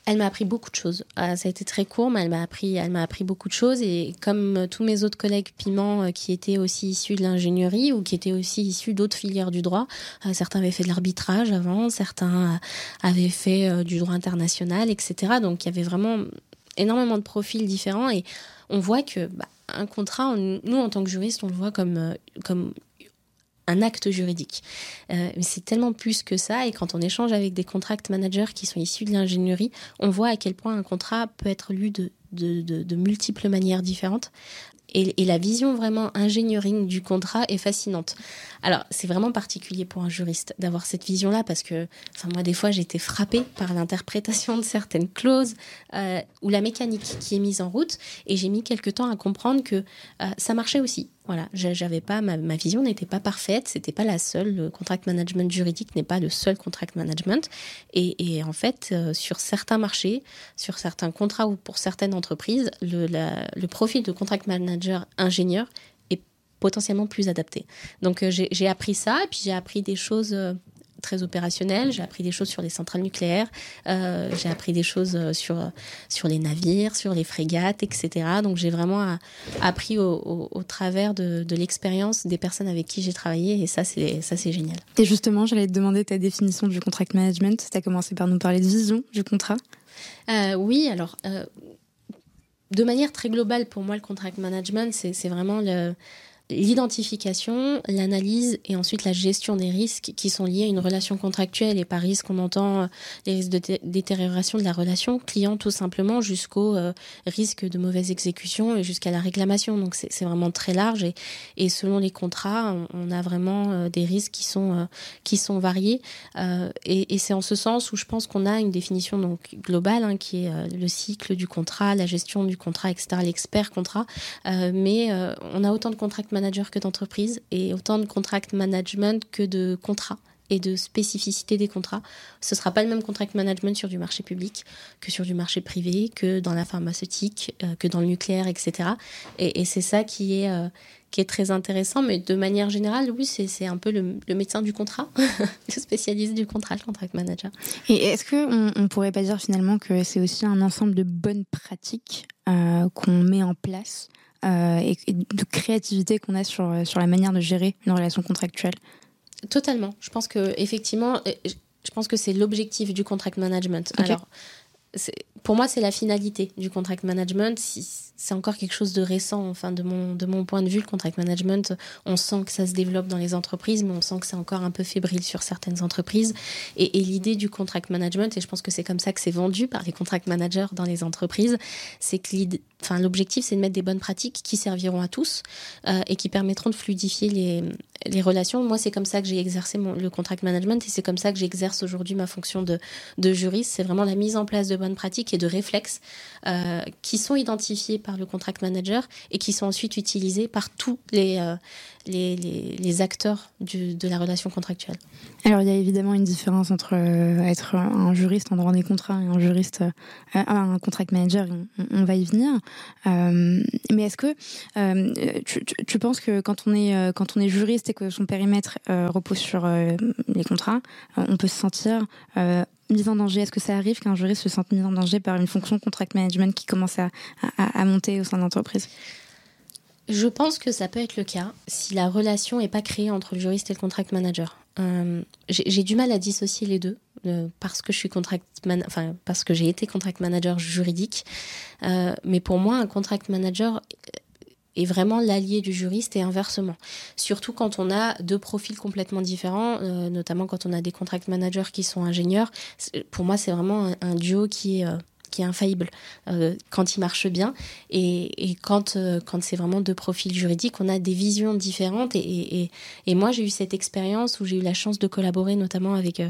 Elle m'a appris beaucoup de choses. ça a été très court, mais elle m'a appris, elle m'a appris beaucoup de choses. Et comme tous mes autres collègues piment qui étaient aussi issus de l'ingénierie ou qui étaient aussi issus d'autres filières du droit, certains avaient fait de l'arbitrage avant, certains avaient fait du droit international, etc. Donc il y avait vraiment énormément de profils différents et on voit que bah, un contrat, nous en tant que juristes, on le voit comme comme un acte juridique. Euh, mais c'est tellement plus que ça. Et quand on échange avec des contract managers qui sont issus de l'ingénierie, on voit à quel point un contrat peut être lu de, multiples manières différentes. Et, la vision vraiment ingénierie du contrat est fascinante. Alors, c'est vraiment particulier pour un juriste d'avoir cette vision-là parce que, enfin, moi, des fois, j'ai été frappée par l'interprétation de certaines clauses euh, ou la mécanique qui est mise en route. Et j'ai mis quelque temps à comprendre que euh, ça marchait aussi. Voilà, j'avais pas ma, vision n'était pas parfaite, c'était pas la seule. Le contract management juridique n'est pas le seul contract management. Et, en fait, euh, sur certains marchés, sur certains contrats ou pour certaines entreprises, le, profil de contract manager ingénieur est potentiellement plus adapté. Donc euh, j'ai appris ça, et puis j'ai appris des choses euh, très opérationnel. J'ai appris des choses sur les centrales nucléaires, euh, j'ai appris des choses euh, sur, sur les navires, sur les frégates, etc. Donc j'ai vraiment appris au, au, travers de, de l'expérience des personnes avec qui j'ai travaillé et ça c'est ça c'est génial. Et justement, j'allais te demander ta définition du contract management. Tu as commencé par nous parler de vision du contrat. Euh, oui, alors euh, de manière très globale pour moi le contract management c'est vraiment le l'identification, l'analyse et ensuite la gestion des risques qui sont liés à une relation contractuelle. Et par risque, on entend euh, les risques de détérioration de la relation client tout simplement jusqu'au euh, risque de mauvaise exécution et jusqu'à la réclamation. Donc c'est vraiment très large et, et, selon les contrats, on, a vraiment euh, des risques qui sont, qui sont variés. et, c'est en ce sens où je pense qu'on a une définition donc globale hein, qui est le cycle du contrat, la gestion du contrat, etc., l'expert contrat. mais on a autant de contrats que manager que d'entreprise et autant de contract management que de contrats et de spécificité des contrats. Ce sera pas le même contract management sur du marché public que sur du marché privé, que dans la pharmaceutique, euh, que dans le nucléaire, etc. Et, c'est ça qui est, euh, qui est très intéressant. Mais de manière générale, oui, c'est un peu le, médecin du contrat, le spécialiste du contrat, le contract manager. Et est-ce qu'on on pourrait pas dire finalement que c'est aussi un ensemble de bonnes pratiques euh, qu'on met en place euh, et, de créativité qu'on a sur, sur la manière de gérer une relation contractuelle. Totalement. Je pense que effectivement, je pense que c'est l'objectif du contract management. Alors, pour moi, c'est la finalité du contract management. C'est encore quelque chose de récent, enfin, de mon, de mon point de vue, le contract management, on sent que ça se développe dans les entreprises, mais on sent que c'est encore un peu fébrile sur certaines entreprises. Et, l'idée du contract management, et je pense que c'est comme ça que c'est vendu par les contract managers dans les entreprises, c'est que l'objectif, c'est de mettre des bonnes pratiques qui serviront à tous euh, et qui permettront de fluidifier les, les relations. Moi, c'est comme ça que j'ai exercé le contract management et c'est comme ça que j'exerce aujourd'hui ma fonction de, de juriste. C'est vraiment la mise en place de bonnes pratiques et de réflexes euh, qui sont identifiés par le contract manager et qui sont ensuite utilisés par tous les, euh, les, acteurs de la relation contractuelle. Alors, il y a évidemment une différence entre euh, être un juriste en droit des contrats et un juriste, un contract manager, on, va y venir. mais est-ce que tu, penses que quand on est, quand on est juriste et que son périmètre repose sur les contrats, on peut se sentir mise en danger? Est-ce que ça arrive qu'un juriste se sente mis en danger par une fonction contract management qui commence à, à, monter au sein de l'entreprise? Je pense que ça peut être le cas si la relation n'est pas créée entre le juriste et le contract manager. Euh, j'ai du mal à dissocier les deux euh, parce que je suis contract enfin parce que j'ai été contract manager juridique. Euh, mais pour moi, un contract manager est vraiment l'allié du juriste et inversement. Surtout quand on a deux profils complètement différents, notamment quand on a des contract managers qui sont ingénieurs. Pour moi, c'est vraiment un, duo qui est qui est infaillible euh, quand il marche bien et, et quand, quand c'est vraiment deux profils juridiques, on a des visions différentes et, et, et moi j'ai eu cette expérience où j'ai eu la chance de collaborer notamment avec,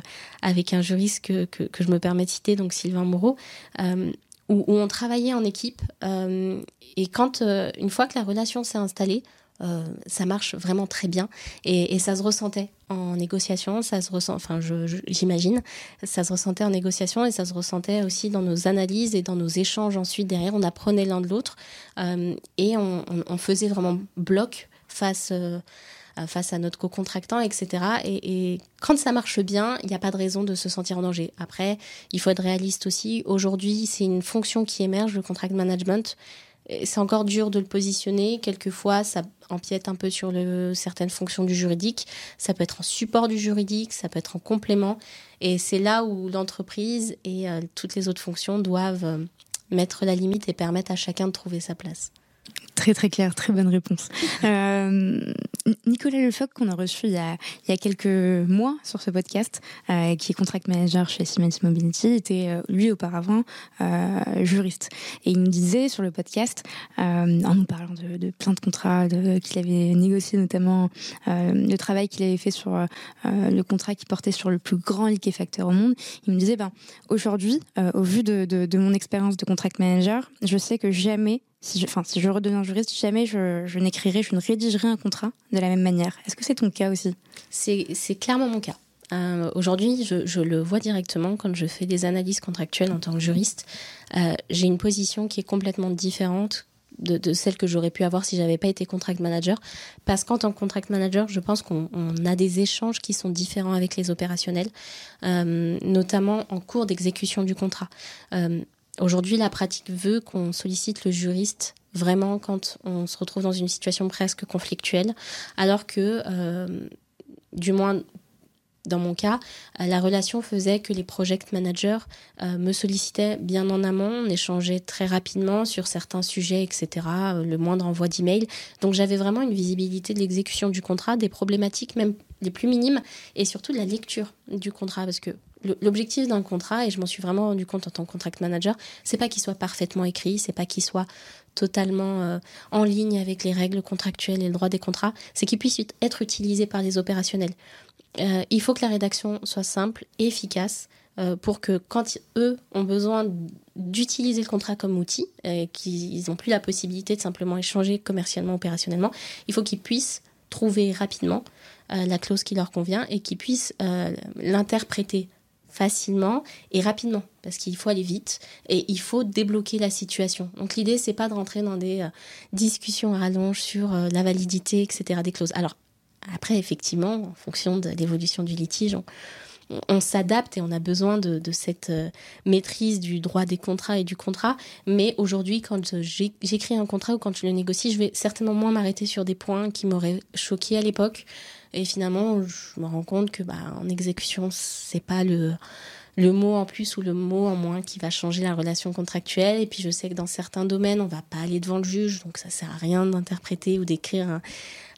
avec un juriste que, que, je me permets de citer, donc Sylvain Moreau, où, on travaillait en équipe. Euh, et quand, euh, une fois que la relation s'est installée, euh, ça marche vraiment très bien et, ça se ressentait en négociation, ça se ressent, enfin j'imagine, ça se ressentait en négociation et ça se ressentait aussi dans nos analyses et dans nos échanges ensuite derrière, on apprenait l'un de l'autre et on, on, faisait vraiment bloc face euh, face à notre co-contractant, etc. Et, quand ça marche bien, il n'y a pas de raison de se sentir en danger. Après, il faut être réaliste aussi. Aujourd'hui, c'est une fonction qui émerge, le contract management. C'est encore dur de le positionner. Quelquefois, ça empiète un peu sur certaines fonctions du juridique. Ça peut être en support du juridique, ça peut être en complément. Et c'est là où l'entreprise et euh, toutes les autres fonctions doivent euh, mettre la limite et permettre à chacun de trouver sa place. Très très clair, très bonne réponse. Euh, Nicolas Lefoc, qu'on a reçu il y a, quelques mois sur ce podcast, euh, qui est contract manager chez Siemens Mobility, était euh, lui auparavant euh, juriste. Et il nous disait sur le podcast, en nous parlant de, de plein de contrats qu'il avait négociés, notamment le travail qu'il avait fait sur le contrat qui portait sur le plus grand liquéfacteur au monde, il me disait, ben, aujourd'hui, au vu de mon expérience de contract manager, je sais que jamais si je, redeviens juriste, jamais je, n'écrirai, je ne rédigerai un contrat de la même manière. Est-ce que c'est ton cas aussi? C'est clairement mon cas. Euh, Aujourd'hui, je, le vois directement quand je fais des analyses contractuelles en tant que juriste. Euh, J'ai une position qui est complètement différente de, de celle que j'aurais pu avoir si j'avais pas été contract manager. Parce qu'en tant que contract manager, je pense qu'on a des échanges qui sont différents avec les opérationnels, euh, notamment en cours d'exécution du contrat. Aujourd'hui, la pratique veut qu'on sollicite le juriste vraiment quand on se retrouve dans une situation presque conflictuelle, alors que, euh, du moins dans mon cas, la relation faisait que les project managers euh, me sollicitaient bien en amont, on échangeait très rapidement sur certains sujets, etc., le moindre envoi d'email. Donc j'avais vraiment une visibilité de l'exécution du contrat, des problématiques même les plus minimes, et surtout de la lecture du contrat, parce que L'objectif d'un contrat, et je m'en suis vraiment rendu compte en tant que contract manager, c'est pas qu'il soit parfaitement écrit, c'est pas qu'il soit totalement euh, en ligne avec les règles contractuelles et le droit des contrats, c'est qu'il puisse être utilisé par les opérationnels. Euh, il faut que la rédaction soit simple et efficace euh, pour que quand eux ont besoin d'utiliser le contrat comme outil, qu'ils n'ont plus la possibilité de simplement échanger commercialement, opérationnellement, il faut qu'ils puissent trouver rapidement la clause qui leur convient et qu'ils puissent l'interpréter facilement et rapidement parce qu'il faut aller vite et il faut débloquer la situation. Donc l'idée c'est pas de rentrer dans des euh, discussions à rallonge sur euh, la validité etc des clauses. Alors après effectivement en fonction de l'évolution du litige on, s'adapte et on a besoin de, cette euh, maîtrise du droit des contrats et du contrat. Mais aujourd'hui, quand j'écris un contrat ou quand je le négocie, je vais certainement moins m'arrêter sur des points qui m'auraient choqué à l'époque. Et finalement, je me rends compte que bah, en exécution, c'est pas le, mot en plus ou le mot en moins qui va changer la relation contractuelle. Et puis je sais que dans certains domaines, on va pas aller devant le juge, donc ça sert à rien d'interpréter ou d'écrire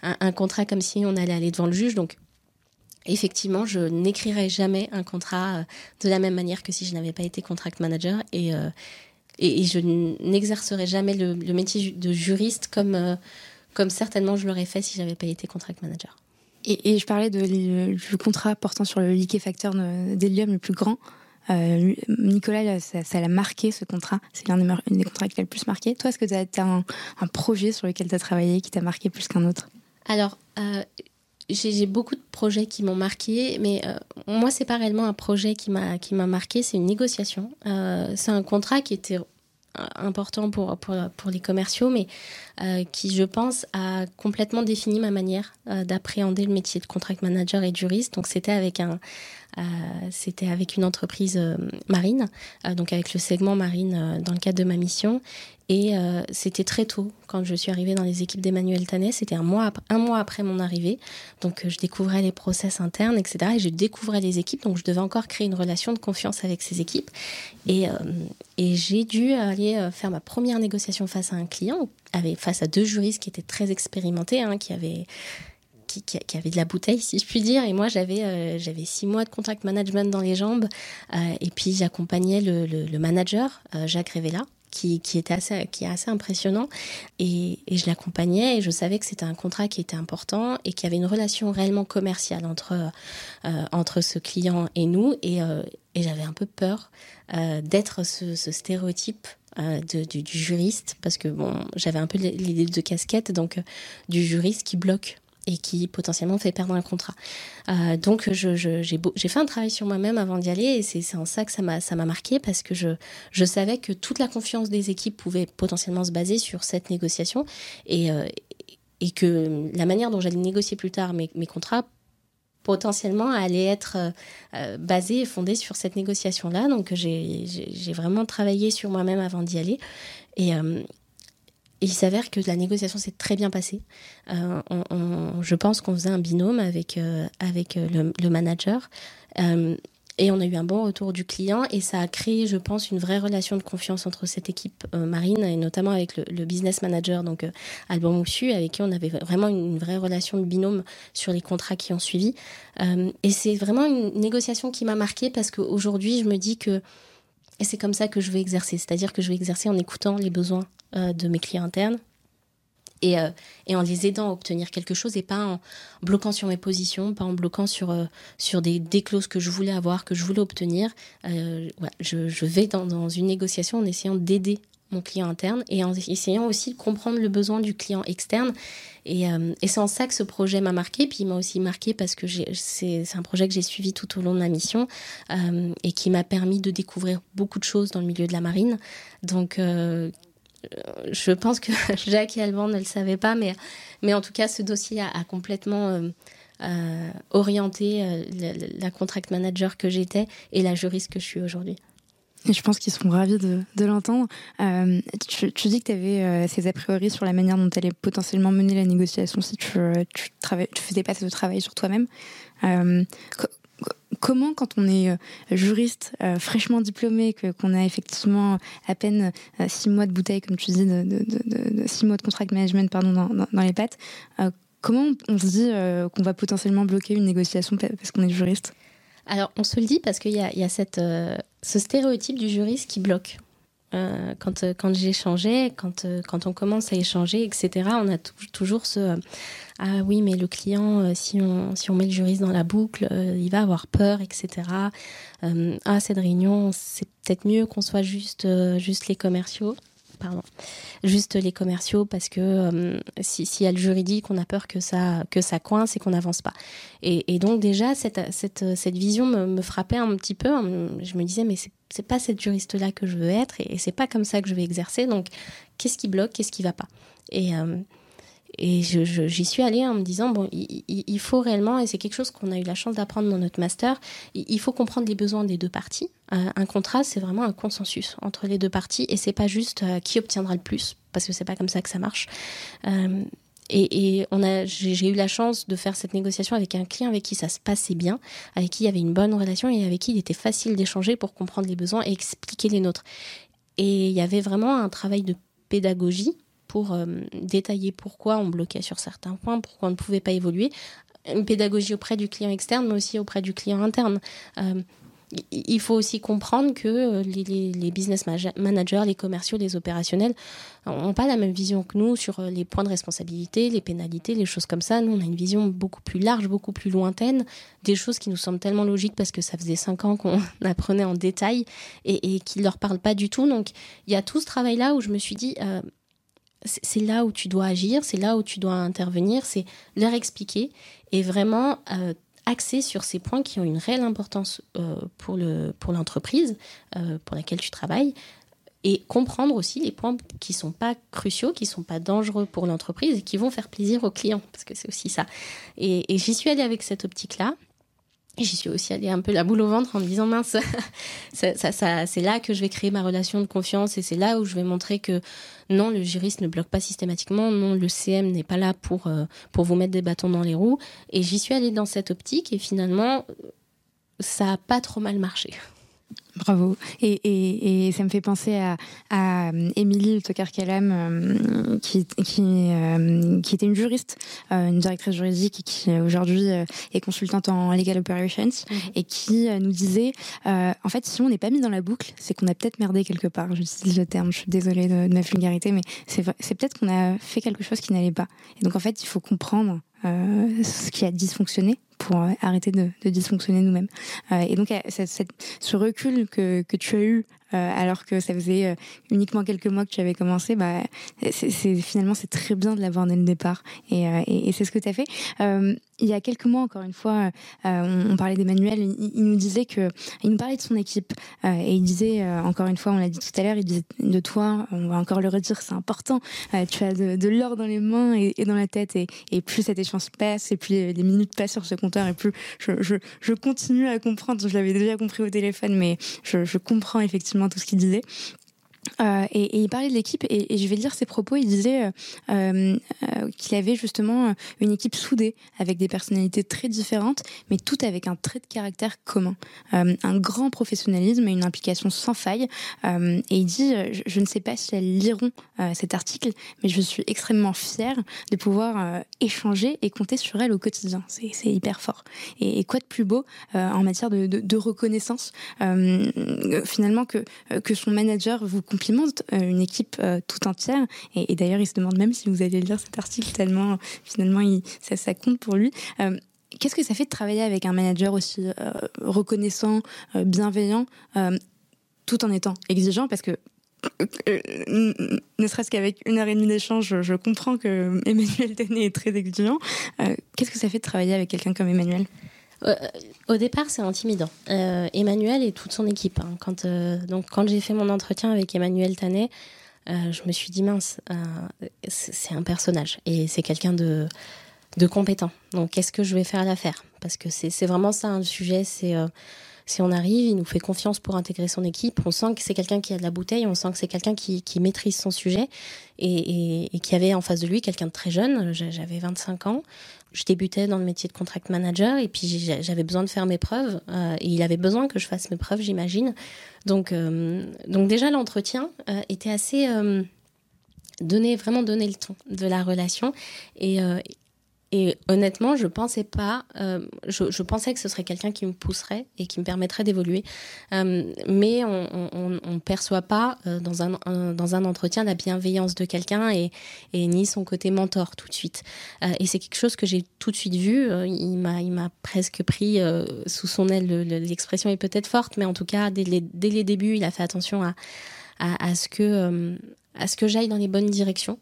un, contrat comme si on allait aller devant le juge. Donc effectivement, je n'écrirai jamais un contrat euh, de la même manière que si je n'avais pas été contract manager et, euh, je n'exercerai jamais le, métier de juriste comme, euh, comme certainement je l'aurais fait si j'avais pas été contract manager. Et, je parlais du contrat portant sur le liquéfacteur d'hélium le plus grand. Euh, Nicolas, ça l'a marqué ce contrat. C'est l'un des, contrats qui t'a le plus marqué. Toi, est-ce que tu as, un, un, projet sur lequel tu as travaillé qui t'a marqué plus qu'un autre? Alors, euh, j'ai beaucoup de projets qui m'ont marqué, mais euh, moi, c'est pas réellement un projet qui m'a marqué, c'est une négociation. c'est un contrat qui était important pour, pour, pour, les commerciaux, mais euh, qui, je pense, a complètement défini ma manière euh, d'appréhender le métier de contract manager et juriste. Donc, euh, c'était avec une entreprise marine, donc avec le segment marine dans le cadre de ma mission. Et c'était très tôt quand je suis arrivée dans les équipes d'Emmanuel Tanet. C'était un mois, après mon arrivée. Donc je découvrais les process internes, etc. Et je découvrais les équipes. Donc je devais encore créer une relation de confiance avec ces équipes. Et, et j'ai dû aller faire ma première négociation face à un client face à deux juristes qui étaient très expérimentés, hein, qui avaient de la bouteille, si je puis dire. Et moi, j'avais euh, six mois de contract management dans les jambes. Euh, et puis, j'accompagnais le, manager, euh, Jacques Révéla, qui, qui, assez, qui est assez impressionnant. Et, je l'accompagnais et je savais que c'était un contrat qui était important et qu'il y avait une relation réellement commerciale entre, entre ce client et nous. Et, et j'avais un peu peur d'être ce, stéréotype euh, du, juriste, parce que bon, j'avais un peu l'idée de casquette, donc euh, du juriste qui bloque et qui potentiellement fait perdre un contrat. Euh, donc j'ai fait un travail sur moi-même avant d'y aller et c'est en ça que ça m'a marqué parce que je, savais que toute la confiance des équipes pouvait potentiellement se baser sur cette négociation et, et que la manière dont j'allais négocier plus tard mes, contrats potentiellement allait être euh, euh, basée et fondée sur cette négociation-là. Donc j'ai vraiment travaillé sur moi-même avant d'y aller. Euh, il s'avère que la négociation s'est très bien passée. je pense qu'on faisait un binôme avec, avec le, le manager. Et on a eu un bon retour du client et ça a créé, je pense, une vraie relation de confiance entre cette équipe euh, marine et notamment avec le, business manager, donc euh, Alban Moussu, avec qui on avait vraiment une, vraie relation de binôme sur les contrats qui ont suivi. Euh, et c'est vraiment une négociation qui m'a marquée parce qu'aujourd'hui, je me dis que c'est comme ça que je vais exercer, c'est-à-dire que je vais exercer en écoutant les besoins de mes clients internes, et, euh, en les aidant à obtenir quelque chose et pas en bloquant sur mes positions, pas en bloquant sur, euh, sur des, clauses que je voulais avoir, que je voulais obtenir. Euh, je, vais dans, une négociation en essayant d'aider mon client interne et en essayant aussi de comprendre le besoin du client externe. Et, et c'est en ça que ce projet m'a marqué. Puis il m'a aussi marqué parce que c'est un projet que j'ai suivi tout au long de ma mission et qui m'a permis de découvrir beaucoup de choses dans le milieu de la marine. Donc euh, je pense que Jacques et Alban ne le savaient pas, mais, mais en tout cas, ce dossier a, complètement euh, euh, orienté la, contract manager que j'étais et la juriste que je suis aujourd'hui. Je pense qu'ils seront ravis de, l'entendre. tu, dis que tu avais ces a priori sur la manière dont tu allais potentiellement mener la négociation si tu, tu faisais pas ce travail sur toi-même comment, quand on est euh, juriste euh, fraîchement diplômé, qu'on a effectivement à peine euh, six mois de bouteille, comme tu dis, de, six mois de contract management pardon, dans, les pattes, comment on, se dit qu'on va potentiellement bloquer une négociation parce qu'on est juriste? Alors, on se le dit parce qu'il y a, cette, ce stéréotype du juriste qui bloque. Quand, quand j'échangeais, quand, quand on commence à échanger, etc., on a toujours ce ah oui, mais le client, euh, si, on, si on met le juriste dans la boucle, euh, il va avoir peur, etc. Euh, ah, cette réunion, c'est peut-être mieux qu'on soit juste, juste les commerciaux. Pardon, juste les commerciaux parce que si s'il y a le juridique, on a peur que ça que ça coince et qu'on n'avance pas. Et, donc déjà cette, cette, cette vision me, frappait un petit peu. Je me disais mais c'est pas cette juriste là que je veux être et, c'est pas comme ça que je vais exercer. Donc qu'est-ce qui bloque, qu'est-ce qui va pas? Et et j'y suis allée en me disant, bon, il, faut réellement, et c'est quelque chose qu'on a eu la chance d'apprendre dans notre master, il, faut comprendre les besoins des deux parties. Euh, un contrat, c'est vraiment un consensus entre les deux parties, et c'est pas juste euh, qui obtiendra le plus, parce que c'est pas comme ça que ça marche. Euh, et, on a, j'ai eu la chance de faire cette négociation avec un client avec qui ça se passait bien, avec qui il y avait une bonne relation et avec qui il était facile d'échanger pour comprendre les besoins et expliquer les nôtres. Et il y avait vraiment un travail de pédagogie pour euh, détailler pourquoi on bloquait sur certains points, pourquoi on ne pouvait pas évoluer. Une pédagogie auprès du client externe, mais aussi auprès du client interne. Euh, il faut aussi comprendre que euh, les, business managers, les commerciaux, les opérationnels n'ont pas la même vision que nous sur les points de responsabilité, les pénalités, les choses comme ça. Nous, on a une vision beaucoup plus large, beaucoup plus lointaine, des choses qui nous semblent tellement logiques parce que ça faisait cinq ans qu'on apprenait en détail et, et qui ne leur parlent pas du tout. Donc, il y a tout ce travail-là où je me suis dit, c'est là où tu dois agir, c'est là où tu dois intervenir, c'est leur expliquer et vraiment euh, axer sur ces points qui ont une réelle importance euh, pour l'entreprise pour, euh, pour laquelle tu travailles et comprendre aussi les points qui sont pas cruciaux, qui sont pas dangereux pour l'entreprise et qui vont faire plaisir aux clients parce que c'est aussi ça. Et, et j'y suis allée avec cette optique-là. J'y suis aussi allée un peu la boule au ventre en me disant mince, ça, c'est là que je vais créer ma relation de confiance et c'est là où je vais montrer que non, le juriste ne bloque pas systématiquement, non, le CM n'est pas là pour, euh, pour vous mettre des bâtons dans les roues. Et j'y suis allée dans cette optique et finalement, ça a pas trop mal marché. Bravo. Et, et, ça me fait penser à, à Émilie Tokar-Kalam, euh, qui, qui, euh, qui, était une juriste, euh, une directrice juridique, qui aujourd'hui est consultante en legal operations, mhm. et qui nous disait, en fait, si on n'est pas mis dans la boucle, c'est qu'on a peut-être merdé quelque part. J'utilise le terme, je suis désolée de, de ma vulgarité, mais c'est peut-être qu'on a fait quelque chose qui n'allait pas. Et donc, en fait, il faut comprendre ce qui a dysfonctionné pour euh, arrêter de, dysfonctionner nous-mêmes. Euh, et donc, ce recul que, que tu as eu alors que ça faisait euh, uniquement quelques mois que tu avais commencé, bah, finalement c'est très bien de l'avoir dès le départ. Et, euh, c'est ce que tu as fait. il y a quelques mois, encore une fois, on, parlait d'Emmanuel. Il, nous disait que, il nous parlait de son équipe et il disait, encore une fois, on l'a dit tout à l'heure, il disait de toi, on va encore le redire, c'est important. tu as de, l'or dans les mains et, dans la tête, et, plus cette échéance passe, et plus les, minutes passent sur ce compteur, et plus je, continue à comprendre. Je l'avais déjà compris au téléphone, mais je comprends effectivement tout ce qu'il disait. Euh, et, il parlait de l'équipe et, je vais dire ses propos. Il disait euh, euh, qu'il avait justement une équipe soudée avec des personnalités très différentes, mais toutes avec un trait de caractère commun, un grand professionnalisme et une implication sans faille. et il dit, je, ne sais pas si elles liront cet article, mais je suis extrêmement fière de pouvoir échanger et compter sur elles au quotidien. C'est hyper fort. Et, quoi de plus beau en matière de, de reconnaissance, finalement que que son manager vous complimente euh, une équipe euh, tout entière. Et, d'ailleurs, il se demande même si vous allez lire cet article tellement finalement ça, compte pour lui. Euh, qu'est-ce que ça fait de travailler avec un manager aussi reconnaissant, bienveillant, tout en étant exigeant? Parce que ne serait-ce qu'avec une heure et demie d'échange, je, comprends que Emmanuel Tenet est très exigeant. Qu'est-ce que ça fait de travailler avec quelqu'un comme Emmanuel? Au départ, c'est intimidant. Euh, Emmanuel et toute son équipe. Hein. Quand, euh, donc, quand j'ai fait mon entretien avec Emmanuel Tanet, je me suis dit mince, c'est un personnage et c'est quelqu'un de, compétent. Donc, qu'est-ce que je vais faire à l'affaire? Parce que c'est vraiment ça un le sujet. C'est si on arrive, il nous fait confiance pour intégrer son équipe. On sent que c'est quelqu'un qui a de la bouteille, on sent que c'est quelqu'un qui, maîtrise son sujet et, et, qui avait en face de lui quelqu'un de très jeune. J'avais 25 ans. Je débutais dans le métier de contract manager et puis j'avais besoin de faire mes preuves euh, et il avait besoin que je fasse mes preuves, j'imagine. Donc, euh, donc déjà l'entretien euh, était assez donné vraiment donné le ton de la relation et, et honnêtement, je pensais pas, euh, je, je, pensais que ce serait quelqu'un qui me pousserait et qui me permettrait d'évoluer. Euh, mais on ne perçoit pas euh, dans, un, dans un entretien la bienveillance de quelqu'un et, et ni son côté mentor tout de suite. Euh, et c'est quelque chose que j'ai tout de suite vu. Euh, il m'a il m'a presque pris sous son aile. L'expression est peut-être forte, mais en tout cas, dès les, dès les débuts, il a fait attention à, à, à ce que, à ce que j'aille dans les bonnes directions.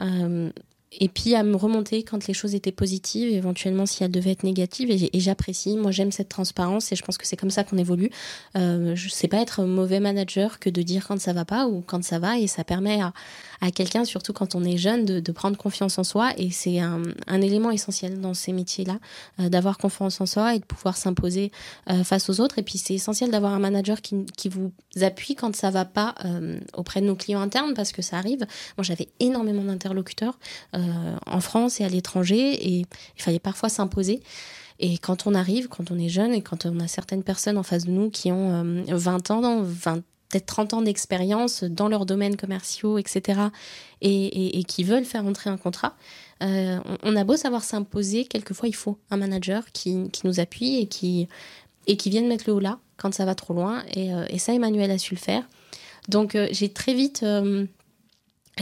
Euh, et puis à me remonter quand les choses étaient positives, éventuellement si elles devaient être négatives. Et j'apprécie, moi j'aime cette transparence et je pense que c'est comme ça qu'on évolue. Euh, je sais pas être mauvais manager que de dire quand ça va pas ou quand ça va et ça permet à, à quelqu'un, surtout quand on est jeune, de, prendre confiance en soi. Et c'est un, un, élément essentiel dans ces métiers-là, euh, d'avoir confiance en soi et de pouvoir s'imposer euh, face aux autres. Et puis c'est essentiel d'avoir un manager qui, qui, vous appuie quand ça va pas euh, auprès de nos clients internes parce que ça arrive. Moi j'avais énormément d'interlocuteurs. Euh, en France et à l'étranger et il fallait parfois s'imposer. Et quand on arrive, quand on est jeune et quand on a certaines personnes en face de nous qui ont 20 ans, 20, peut-être 30 ans d'expérience dans leurs domaines commerciaux, etc., et, qui veulent faire entrer un contrat, euh, on, a beau savoir s'imposer, quelquefois il faut un manager qui, nous appuie et qui, et qui vienne mettre le haut là quand ça va trop loin. Et, euh, ça, Emmanuel a su le faire. Donc euh, j'ai très vite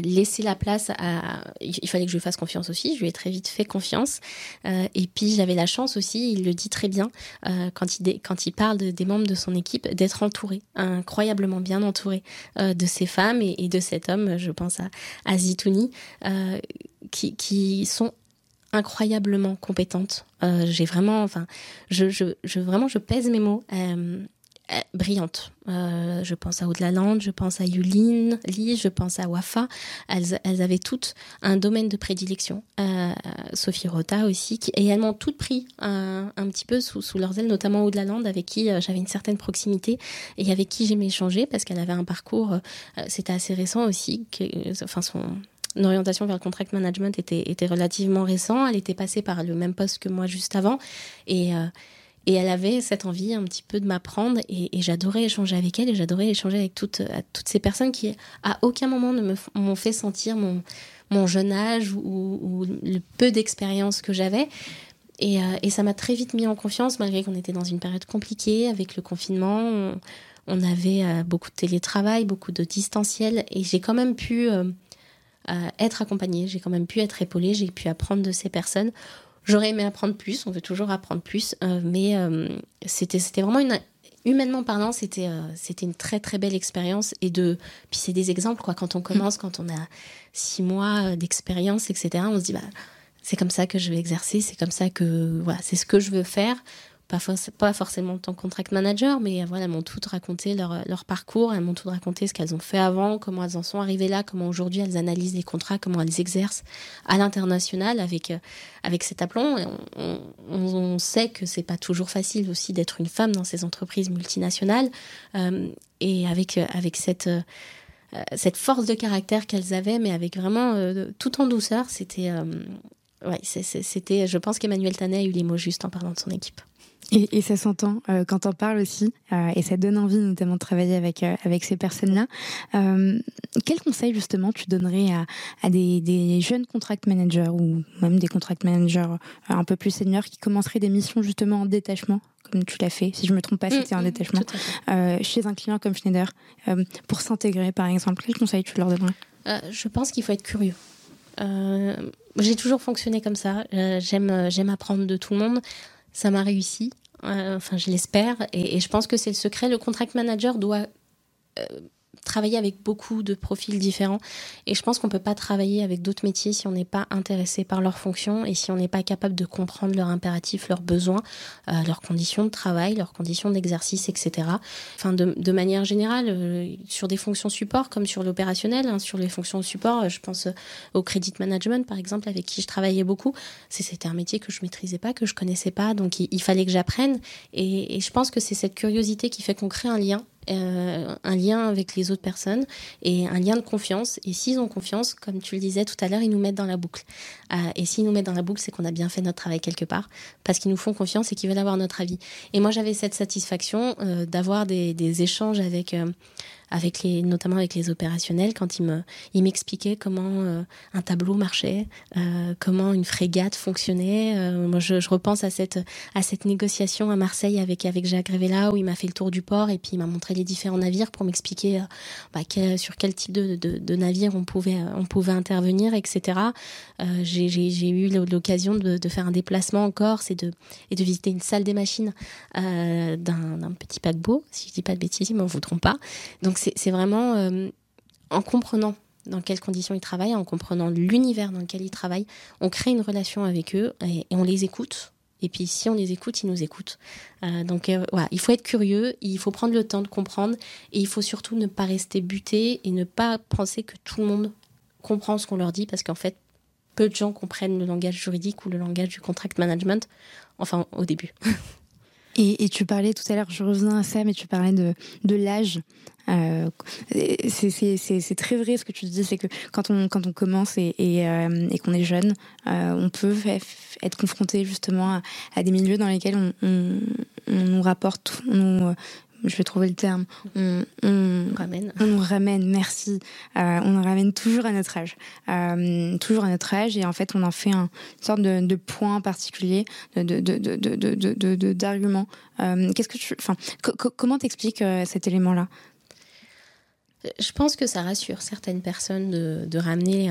laisser la place à. Il fallait que je lui fasse confiance aussi. Je lui ai très vite fait confiance. Euh, et puis j'avais la chance aussi, il le dit très bien euh, quand il quand il parle des membres de son équipe, d'être entouré, incroyablement bien entouré euh, de ces femmes et, de cet homme. Je pense à, à Zitouni, qui, qui sont incroyablement compétentes. J'ai vraiment, enfin, je, je, je, vraiment, je pèse mes mots. Euh, brillantes. Euh, je pense à Aude je pense à Yuline, Lee, je pense à Wafa. Elles, avaient toutes un domaine de prédilection. Euh, Sophie Rota aussi, qui, m'ont toutes pris un, petit peu sous, leurs ailes, notamment Aude Lalande, avec qui j'avais une certaine proximité et avec qui j'aimais échanger parce qu'elle avait un parcours, c'était assez récent aussi, enfin son orientation vers le contract management était, était relativement récent. Elle était passée par le même poste que moi juste avant. Et, et elle avait cette envie un petit peu de m'apprendre et, j'adorais échanger avec elle et j'adorais échanger avec toutes, toutes ces personnes qui à aucun moment ne m'ont fait sentir mon, mon jeune âge ou, le peu d'expérience que j'avais. Et, euh, et, ça m'a très vite mis en confiance malgré qu'on était dans une période compliquée avec le confinement. On, avait euh, beaucoup de télétravail, beaucoup de distanciel et j'ai quand même pu euh, être accompagnée, j'ai quand même pu être épaulée, j'ai pu apprendre de ces personnes J'aurais aimé apprendre plus, on veut toujours apprendre plus, euh, mais euh, c'était c'était vraiment une humainement parlant, c'était euh, c'était une très très belle expérience et de puis c'est des exemples quoi. Quand on commence, quand on a six mois d'expérience, etc. On se dit bah c'est comme ça que je vais exercer, c'est comme ça que voilà, c'est ce que je veux faire pas, forcément en tant que contract manager, mais voilà, m'ont toutes raconté leur, parcours, elles m'ont toutes raconté ce qu'elles ont fait avant, comment elles en sont arrivées là, comment aujourd'hui elles analysent les contrats, comment elles exercent à l'international avec, euh, avec cet aplomb. on, sait que c'est pas toujours facile aussi d'être une femme dans ces entreprises multinationales euh, et avec, euh, avec cette cette force de caractère qu'elles avaient, mais avec vraiment tout en douceur, c'était, c'était, je pense qu'Emmanuel Tanet a eu les mots justes en parlant de son équipe. Et, ça s'entend euh, quand on parle aussi, euh, et ça donne envie notamment de travailler avec, euh, avec ces personnes-là. quel conseil justement tu donnerais à, à des, des, jeunes contract managers ou même des contract managers un peu plus seniors qui commenceraient des missions justement en détachement comme tu l'as fait, si je me trompe pas, mm, c'était un mm, détachement, chez un client comme Schneider, pour s'intégrer par exemple, quel conseil tu leur donnerais? Je pense qu'il faut être curieux. j'ai toujours fonctionné comme ça. j'aime, j'aime apprendre de tout le monde ça m'a réussi. Euh, enfin, je l'espère. Et, je pense que c'est le secret. Le contract manager doit euh, travailler avec beaucoup de profils différents. Et je pense qu'on ne peut pas travailler avec d'autres métiers si on n'est pas intéressé par leurs fonctions et si on n'est pas capable de comprendre leurs impératifs, leurs besoins, euh, leurs conditions de travail, leurs conditions d'exercice, etc. Enfin, de, manière générale, euh, sur des fonctions support comme sur l'opérationnel, hein, sur les fonctions support, je pense au credit management, par exemple, avec qui je travaillais beaucoup. C'était un métier que je maîtrisais pas, que je connaissais pas, donc il, fallait que j'apprenne. Et je pense que c'est cette curiosité qui fait qu'on crée un lien euh, un lien avec les autres personnes et un lien de confiance. Et s'ils ont confiance, comme tu le disais tout à l'heure, ils nous mettent dans la boucle. Euh, et s'ils nous mettent dans la boucle, c'est qu'on a bien fait notre travail quelque part, parce qu'ils nous font confiance et qu'ils veulent avoir notre avis. Et moi, j'avais cette satisfaction euh, d'avoir des, des, échanges avec avec les, notamment avec les opérationnels, quand ils me, ils m'expliquaient comment euh, un tableau marchait, euh, comment une frégate fonctionnait. Euh, moi, je, repense à cette, à cette négociation à Marseille avec, avec Jacques Révéla où il m'a fait le tour du port et puis il m'a montré les différents navires pour m'expliquer bah, sur quel type de, de, de, navire on pouvait, on pouvait intervenir, etc. j'ai, eu l'occasion de, faire un déplacement en Corse et de, et de visiter une salle des machines d'un, petit paquebot, si je dis pas de bêtises, ils m'en voudront pas. Donc donc c'est vraiment euh, en comprenant dans quelles conditions ils travaillent, en comprenant l'univers dans lequel ils travaillent, on crée une relation avec eux et, on les écoute. Et puis si on les écoute, ils nous écoutent. Euh, donc euh, voilà, il faut être curieux, il faut prendre le temps de comprendre et il faut surtout ne pas rester buté et ne pas penser que tout le monde comprend ce qu'on leur dit parce qu'en fait, peu de gens comprennent le langage juridique ou le langage du contract management, enfin au début. Et, tu parlais tout à l'heure, je reviens à ça, mais tu parlais de, de l'âge. Euh, c'est très vrai ce que tu dis, c'est que quand on, quand on commence et, et, euh, qu'on est jeune, euh, on peut être confronté justement à, des milieux dans lesquels on, on, nous rapporte, on je vais trouver le terme, on, ramène. On nous ramène, merci. Euh, on nous ramène toujours à notre âge. Euh, toujours à notre âge. Et en fait, on en fait un, une sorte de, de point particulier, d'argument. Euh, Qu'est-ce que tu. Enfin, comment t'expliques cet élément-là? Je pense que ça rassure certaines personnes de, de ramener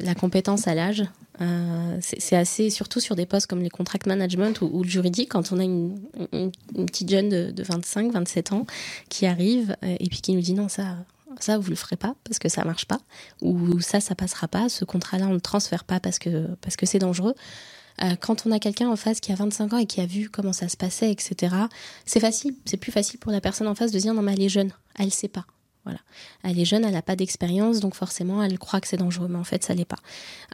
la compétence à l'âge. Euh, c'est assez, surtout sur des postes comme les contract management ou, le juridique, quand on a une, petite jeune de, 25, 27 ans qui arrive euh, et puis qui nous dit non, ça, ça vous le ferez pas parce que ça marche pas, ou ça, ça passera pas, ce contrat-là, on le transfère pas parce que parce que c'est dangereux. Euh, quand on a quelqu'un en face qui a 25 ans et qui a vu comment ça se passait, etc., c'est facile, c'est plus facile pour la personne en face de dire non, mais elle est jeune, elle sait pas. Voilà. Elle est jeune, elle n'a pas d'expérience, donc forcément, elle croit que c'est dangereux, mais en fait, ça l'est pas.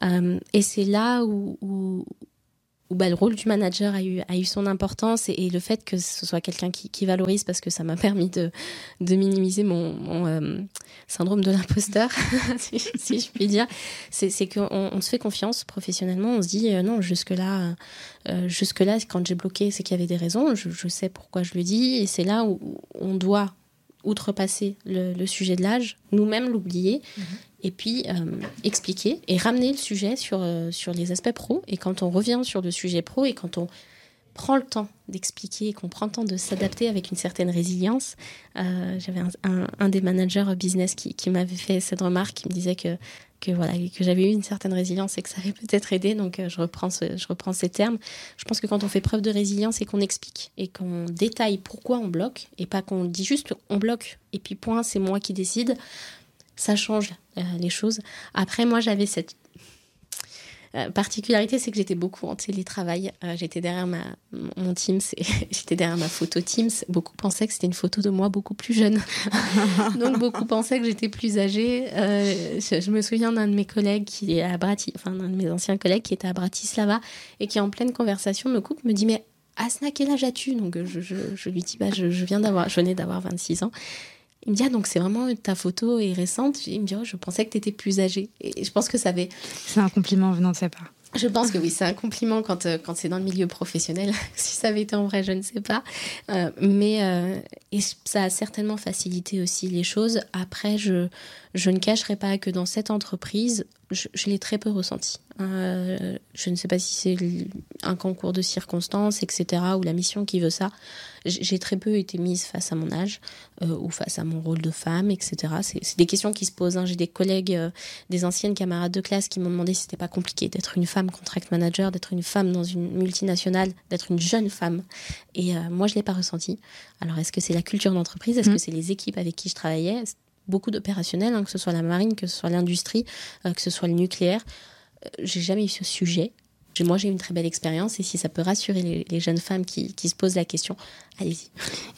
Euh, et c'est là où, bah, le rôle du manager a eu, a eu son importance et, le fait que ce soit quelqu'un qui, valorise, parce que ça m'a permis de, de minimiser mon, euh, syndrome de l'imposteur, si, je puis dire, c'est qu'on on se fait confiance professionnellement, on se dit euh, non, jusque-là, jusque-là, quand j'ai bloqué, c'est qu'il y avait des raisons, je, je sais pourquoi je le dis, et c'est là où on doit outrepasser le, sujet de l'âge, nous-mêmes l'oublier, mhm. et puis euh, expliquer et ramener le sujet sur, euh, sur les aspects pro. Et quand on revient sur le sujet pro et quand on prend le temps d'expliquer et qu'on prend le temps de s'adapter avec une certaine résilience, euh, j'avais un, des managers business qui, qui m'avait fait cette remarque, qui me disait que que voilà que j'avais eu une certaine résilience et que ça avait peut-être aidé. Donc euh, je reprends je reprends ces termes. Je pense que quand on fait preuve de résilience et qu'on explique et qu'on détaille pourquoi on bloque et pas qu'on dit juste on bloque et puis point c'est moi qui décide, ça change euh, les choses. Après moi j'avais cette euh, particularité, c'est que j'étais beaucoup en télétravail. Euh, j'étais derrière ma, mon Teams, j'étais derrière ma photo Teams. Beaucoup pensaient que c'était une photo de moi beaucoup plus jeune. Donc beaucoup pensaient que j'étais plus âgée. Euh, je, me souviens d'un de mes collègues qui est à enfin d'un de mes anciens collègues qui était à Bratislava et qui en pleine conversation me coupe, me dit mais Asna, quel âge as-tu? Donc je, lui dis bah je, je viens d'avoir, je venais d'avoir 26 ans. Il me dit, ah, donc c'est vraiment ta photo est récente. Il me dit, oh, je pensais que tu étais plus âgée. Et je pense que ça avait. C'est un compliment venant de sa part. Je pense que oui, c'est un compliment quand, euh, quand c'est dans le milieu professionnel. si ça avait été en vrai, je ne sais pas. Euh, mais euh, et ça a certainement facilité aussi les choses. Après, je, je ne cacherai pas que dans cette entreprise, je, je l'ai très peu ressenti. Euh, je ne sais pas si c'est un concours de circonstances, etc., ou la mission qui veut ça. J'ai très peu été mise face à mon âge euh, ou face à mon rôle de femme, etc. C'est des questions qui se posent. Hein. J'ai des collègues, euh, des anciennes camarades de classe qui m'ont demandé si c'était pas compliqué d'être une femme contract manager, d'être une femme dans une multinationale, d'être une jeune femme. Et moi, je l'ai pas ressenti. Alors, est-ce que c'est la culture d'entreprise? Est-ce mmh. que c'est les équipes avec qui je travaillais? Beaucoup d'opérationnels, hein, que ce soit la marine, que ce soit l'industrie, que ce soit le nucléaire j'ai jamais eu ce sujet. Moi, j'ai eu une très belle expérience et si ça peut rassurer les, jeunes femmes qui, qui, se posent la question, allez-y.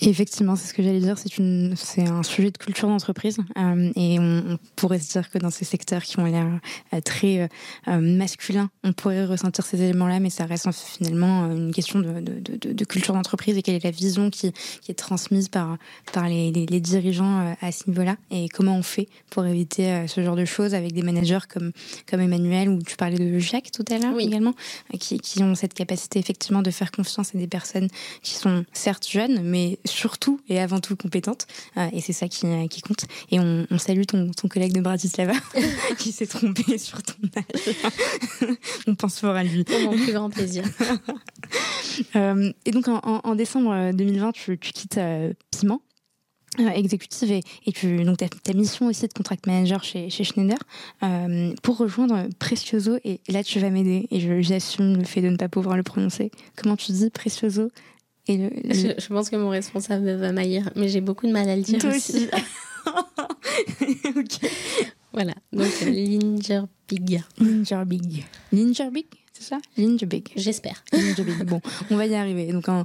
Effectivement, c'est ce que j'allais dire, c'est un sujet de culture d'entreprise euh, et on, pourrait se dire que dans ces secteurs qui ont l'air euh, très euh, masculins, on pourrait ressentir ces éléments-là, mais ça reste finalement une question de, de, de, de culture d'entreprise et quelle est la vision qui, qui est transmise par, par les, les, dirigeants à ce niveau-là et comment on fait pour éviter ce genre de choses avec des managers comme, comme Emmanuel ou tu parlais de Jacques tout à l'heure également, qui, qui ont cette capacité effectivement de faire confiance à des personnes qui sont certes jeune, mais surtout et avant tout compétente. Euh, et c'est ça qui, euh, qui, compte. Et on, salue ton, ton, collègue de Bratislava qui s'est trompé sur ton âge. on pense fort à lui. Pour mon plus grand plaisir. Euh, et donc en, décembre 2020, tu, tu quittes Piment. Exécutive et, et tu donc ta, ta, mission aussi de contract manager chez, chez Schneider pour rejoindre Precioso et là tu vas m'aider et j'assume le fait de ne pas pouvoir le prononcer comment tu dis Precioso je, pense que mon responsable va m'haïr, mais j'ai beaucoup de mal à le dire Toi aussi. Voilà, donc Lingerbig. Lingerbig. Lingerbig, c'est ça? Lingerbig. J'espère. Lingerbig. Bon, on va y arriver. Donc, en,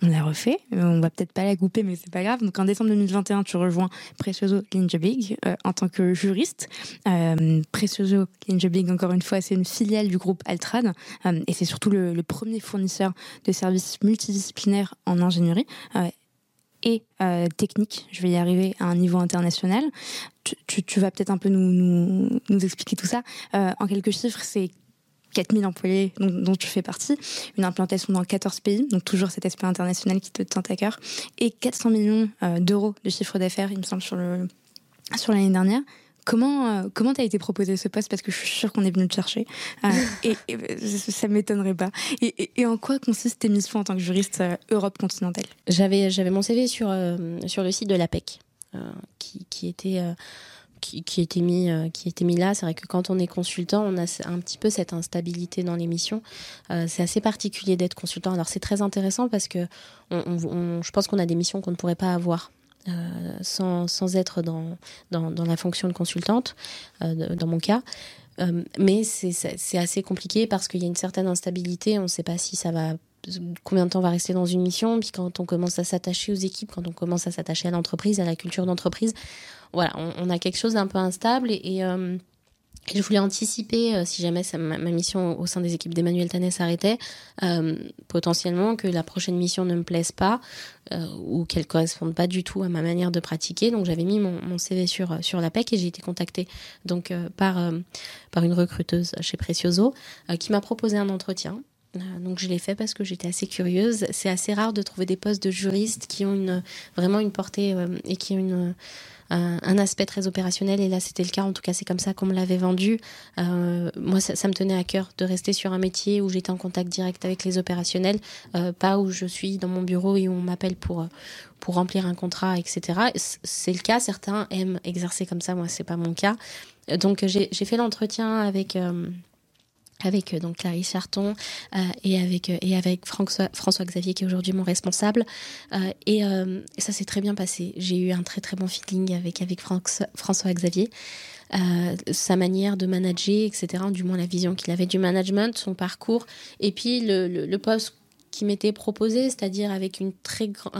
on l'a refait. Euh, on va peut-être pas la couper, mais c'est pas grave. Donc en décembre 2021, tu rejoins Precioso Linjabig euh, en tant que juriste. Euh, Precioso Linjabig, encore une fois, c'est une filiale du groupe Altrad et c'est surtout le, premier fournisseur de services multidisciplinaires en ingénierie. Et technique, je vais y arriver à un niveau international. Tu, vas peut-être un peu nous, nous, expliquer tout ça. en quelques chiffres, c'est 4000 employés dont, dont, tu fais partie, une implantation dans 14 pays, donc toujours cet aspect international qui te tient à cœur, et 400 millions euh, d'euros de chiffre d'affaires, il me semble, sur l'année sur dernière. Comment euh, comment t'as été proposé ce poste? Parce que je suis sûre qu'on est venu te chercher. Euh, et, et, ça m'étonnerait pas. Et, et, en quoi consiste tes missions en tant que juriste euh, Europe continentale? J'avais j'avais mon CV sur euh, sur le site de l'APEC qui, qui était qui, qui, était mis, euh, qui était mis là. C'est vrai que quand on est consultant, on a un petit peu cette instabilité dans l'émission. Euh, c'est assez particulier d'être consultant. Alors c'est très intéressant parce que je pense qu'on a des missions qu'on ne pourrait pas avoir. Euh, sans, sans être dans, dans, la fonction de consultante, euh, dans mon cas. Mais c'est assez compliqué parce qu'il y a une certaine instabilité. On ne sait pas si ça va combien de temps on va rester dans une mission. Puis quand on commence à s'attacher aux équipes, quand on commence à s'attacher à l'entreprise, à la culture d'entreprise, voilà, on, a quelque chose d'un peu instable et, euh, je voulais anticiper, euh, si jamais ma, mission au sein des équipes d'Emmanuel Tanet s'arrêtait, euh, potentiellement que la prochaine mission ne me plaise pas ou qu'elle corresponde pas du tout à ma manière de pratiquer. Donc j'avais mis mon, CV sur sur la PEC et j'ai été contactée donc par par une recruteuse chez Precioso qui m'a proposé un entretien donc je l'ai fait parce que j'étais assez curieuse. C'est assez rare de trouver des postes de juristes qui ont une, vraiment une portée et qui ont une, un, aspect très opérationnel. Et là, c'était le cas. En tout cas, c'est comme ça qu'on me l'avait vendu. Euh, moi, ça, ça, me tenait à cœur de rester sur un métier où j'étais en contact direct avec les opérationnels, euh, pas où je suis dans mon bureau et où on m'appelle pour pour remplir un contrat, etc. C'est le cas. Certains aiment exercer comme ça. Moi, c'est pas mon cas. Donc j'ai fait l'entretien avec euh, avec euh, donc Clarisse Charton euh, et avec euh, et avec François, Xavier qui est aujourd'hui mon responsable. Et, ça s'est très bien passé. J'ai eu un très très bon feeling avec avec François, Xavier sa manière de manager etc du moins la vision qu'il avait du management son parcours et puis le, le poste qui m'était proposé, c'est-à-dire avec un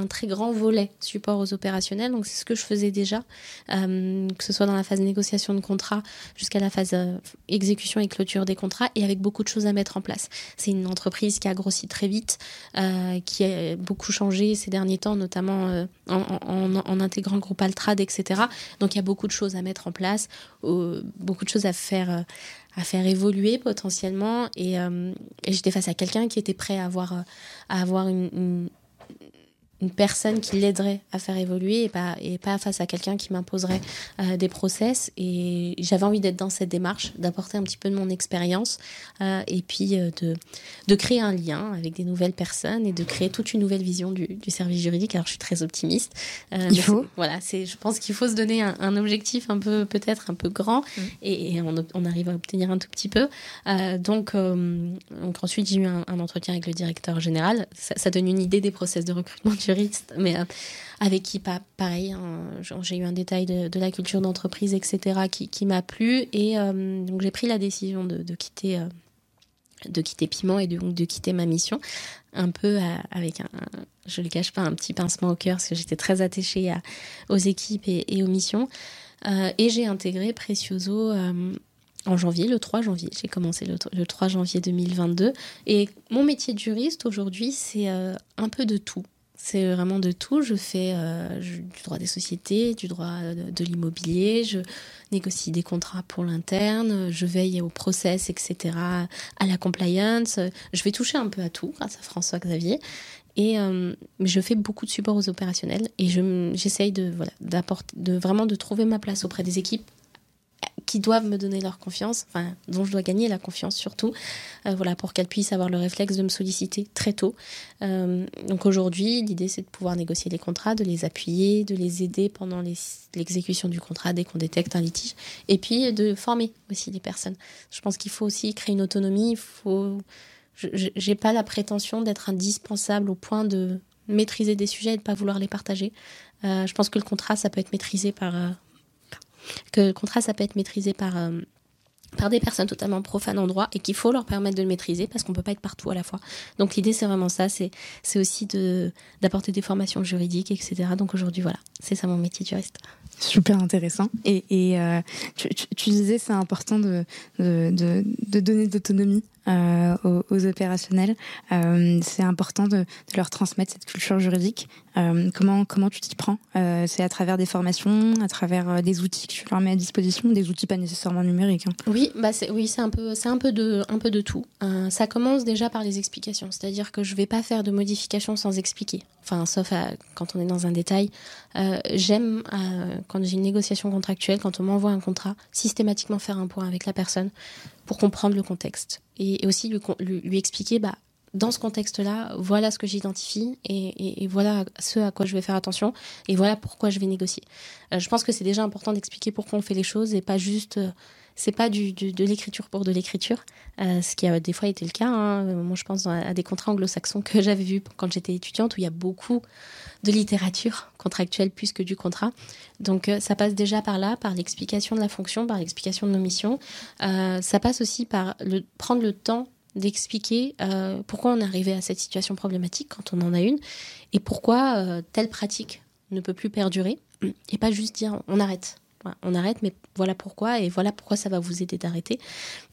très grand volet support aux opérationnels. Donc c'est ce que je faisais déjà, euh, que ce soit dans la phase négociation de contrat jusqu'à la phase euh, exécution et clôture des contrats, et avec beaucoup de choses à mettre en place. C'est une entreprise qui a grossi très vite, euh, qui a beaucoup changé ces derniers temps, notamment en, en, intégrant le groupe Altrad, etc. Donc il y a beaucoup de choses à mettre en place, beaucoup de choses à faire à faire évoluer potentiellement. Et, euh, et j'étais face à quelqu'un qui était prêt à avoir à avoir une, une personne qui l'aiderait à faire évoluer et pas, et pas face à quelqu'un qui m'imposerait euh, des process. Et j'avais envie d'être dans cette démarche, d'apporter un petit peu de mon expérience euh, et puis euh, de, de créer un lien avec des nouvelles personnes et de créer toute une nouvelle vision du, du service juridique. Alors je suis très optimiste. Il faut. Voilà, c'est, je pense qu'il faut se donner un, un objectif un peu, peut-être un peu grand mmh. et, et on, on, arrive à obtenir un tout petit peu. Donc, donc ensuite, j'ai eu un, un, entretien avec le directeur général. Ça, ça donne une idée des process de recrutement du juriste, mais euh, avec qui pas pareil. Hein, j'ai eu un détail de, la culture d'entreprise, etc., qui, m'a plu et euh, donc j'ai pris la décision de, quitter. Euh, de quitter Piment et de, de quitter ma mission un peu avec un, un, je ne le cache pas un petit pincement au cœur parce que j'étais très attachée aux équipes et, aux missions et j'ai intégré Precioso en janvier, le 3 janvier. J'ai commencé le, le, 3 janvier 2022 et mon métier de juriste aujourd'hui c'est un peu de tout c'est vraiment de tout. Je fais euh, du droit des sociétés, du droit de, l'immobilier, je négocie des contrats pour l'interne, je veille au process, etc., à la compliance. Je vais toucher un peu à tout grâce à François Xavier. Et euh, je fais beaucoup de support aux opérationnels et j'essaye je, de, voilà, de vraiment de trouver ma place auprès des équipes qui doivent me donner leur confiance, dont je dois gagner la confiance surtout, euh, voilà, pour qu'elles puissent avoir le réflexe de me solliciter très tôt. Euh, donc aujourd'hui, l'idée c'est de pouvoir négocier les contrats, de les appuyer, de les aider pendant l'exécution du contrat dès qu'on détecte un litige, et puis de former aussi les personnes. Je pense qu'il faut aussi créer une autonomie, il faut... Je n'ai pas la prétention d'être indispensable au point de maîtriser des sujets et de ne pas vouloir les partager. Euh, je pense que le contrat, ça peut être maîtrisé par, que le contrat, ça peut être maîtrisé par, euh, par des personnes totalement profanes en droit et qu'il faut leur permettre de le maîtriser parce qu'on peut pas être partout à la fois. Donc l'idée c'est vraiment ça, c'est aussi d'apporter des formations juridiques, etc. Donc aujourd'hui voilà, c'est ça mon métier de juriste. Super intéressant. Et, euh, tu, tu, tu, disais c'est important de, de, de, de donner d'autonomie euh, aux, opérationnels. Euh, c'est important de, leur transmettre cette culture juridique. Comment tu t'y prends? C'est à travers des formations, à travers des outils que tu leur mets à disposition, des outils pas nécessairement numériques. Hein. Oui, bah c'est oui c'est un peu de tout. ça commence déjà par les explications, c'est-à-dire que je vais pas faire de modifications sans expliquer. Enfin sauf quand on est dans un détail. J'aime quand j'ai une négociation contractuelle, quand on m'envoie un contrat, systématiquement faire un point avec la personne pour comprendre le contexte et, aussi lui, lui, expliquer bah dans ce contexte-là, voilà ce que j'identifie et, voilà ce à quoi je vais faire attention et voilà pourquoi je vais négocier. Euh, je pense que c'est déjà important d'expliquer pourquoi on fait les choses et pas juste euh, c'est pas du, de l'écriture pour de l'écriture, euh, ce qui a des fois été le cas. Hein. Moi, je pense à des contrats anglo-saxons que j'avais vus quand j'étais étudiante, où il y a beaucoup de littérature contractuelle plus que du contrat. Donc, euh, ça passe déjà par là, par l'explication de la fonction, par l'explication de nos missions. Euh, ça passe aussi par prendre le temps d'expliquer pourquoi on est arrivé à cette situation problématique quand on en a une et pourquoi telle pratique ne peut plus perdurer et pas juste dire on arrête on arrête, mais voilà pourquoi, et voilà pourquoi ça va vous aider d'arrêter.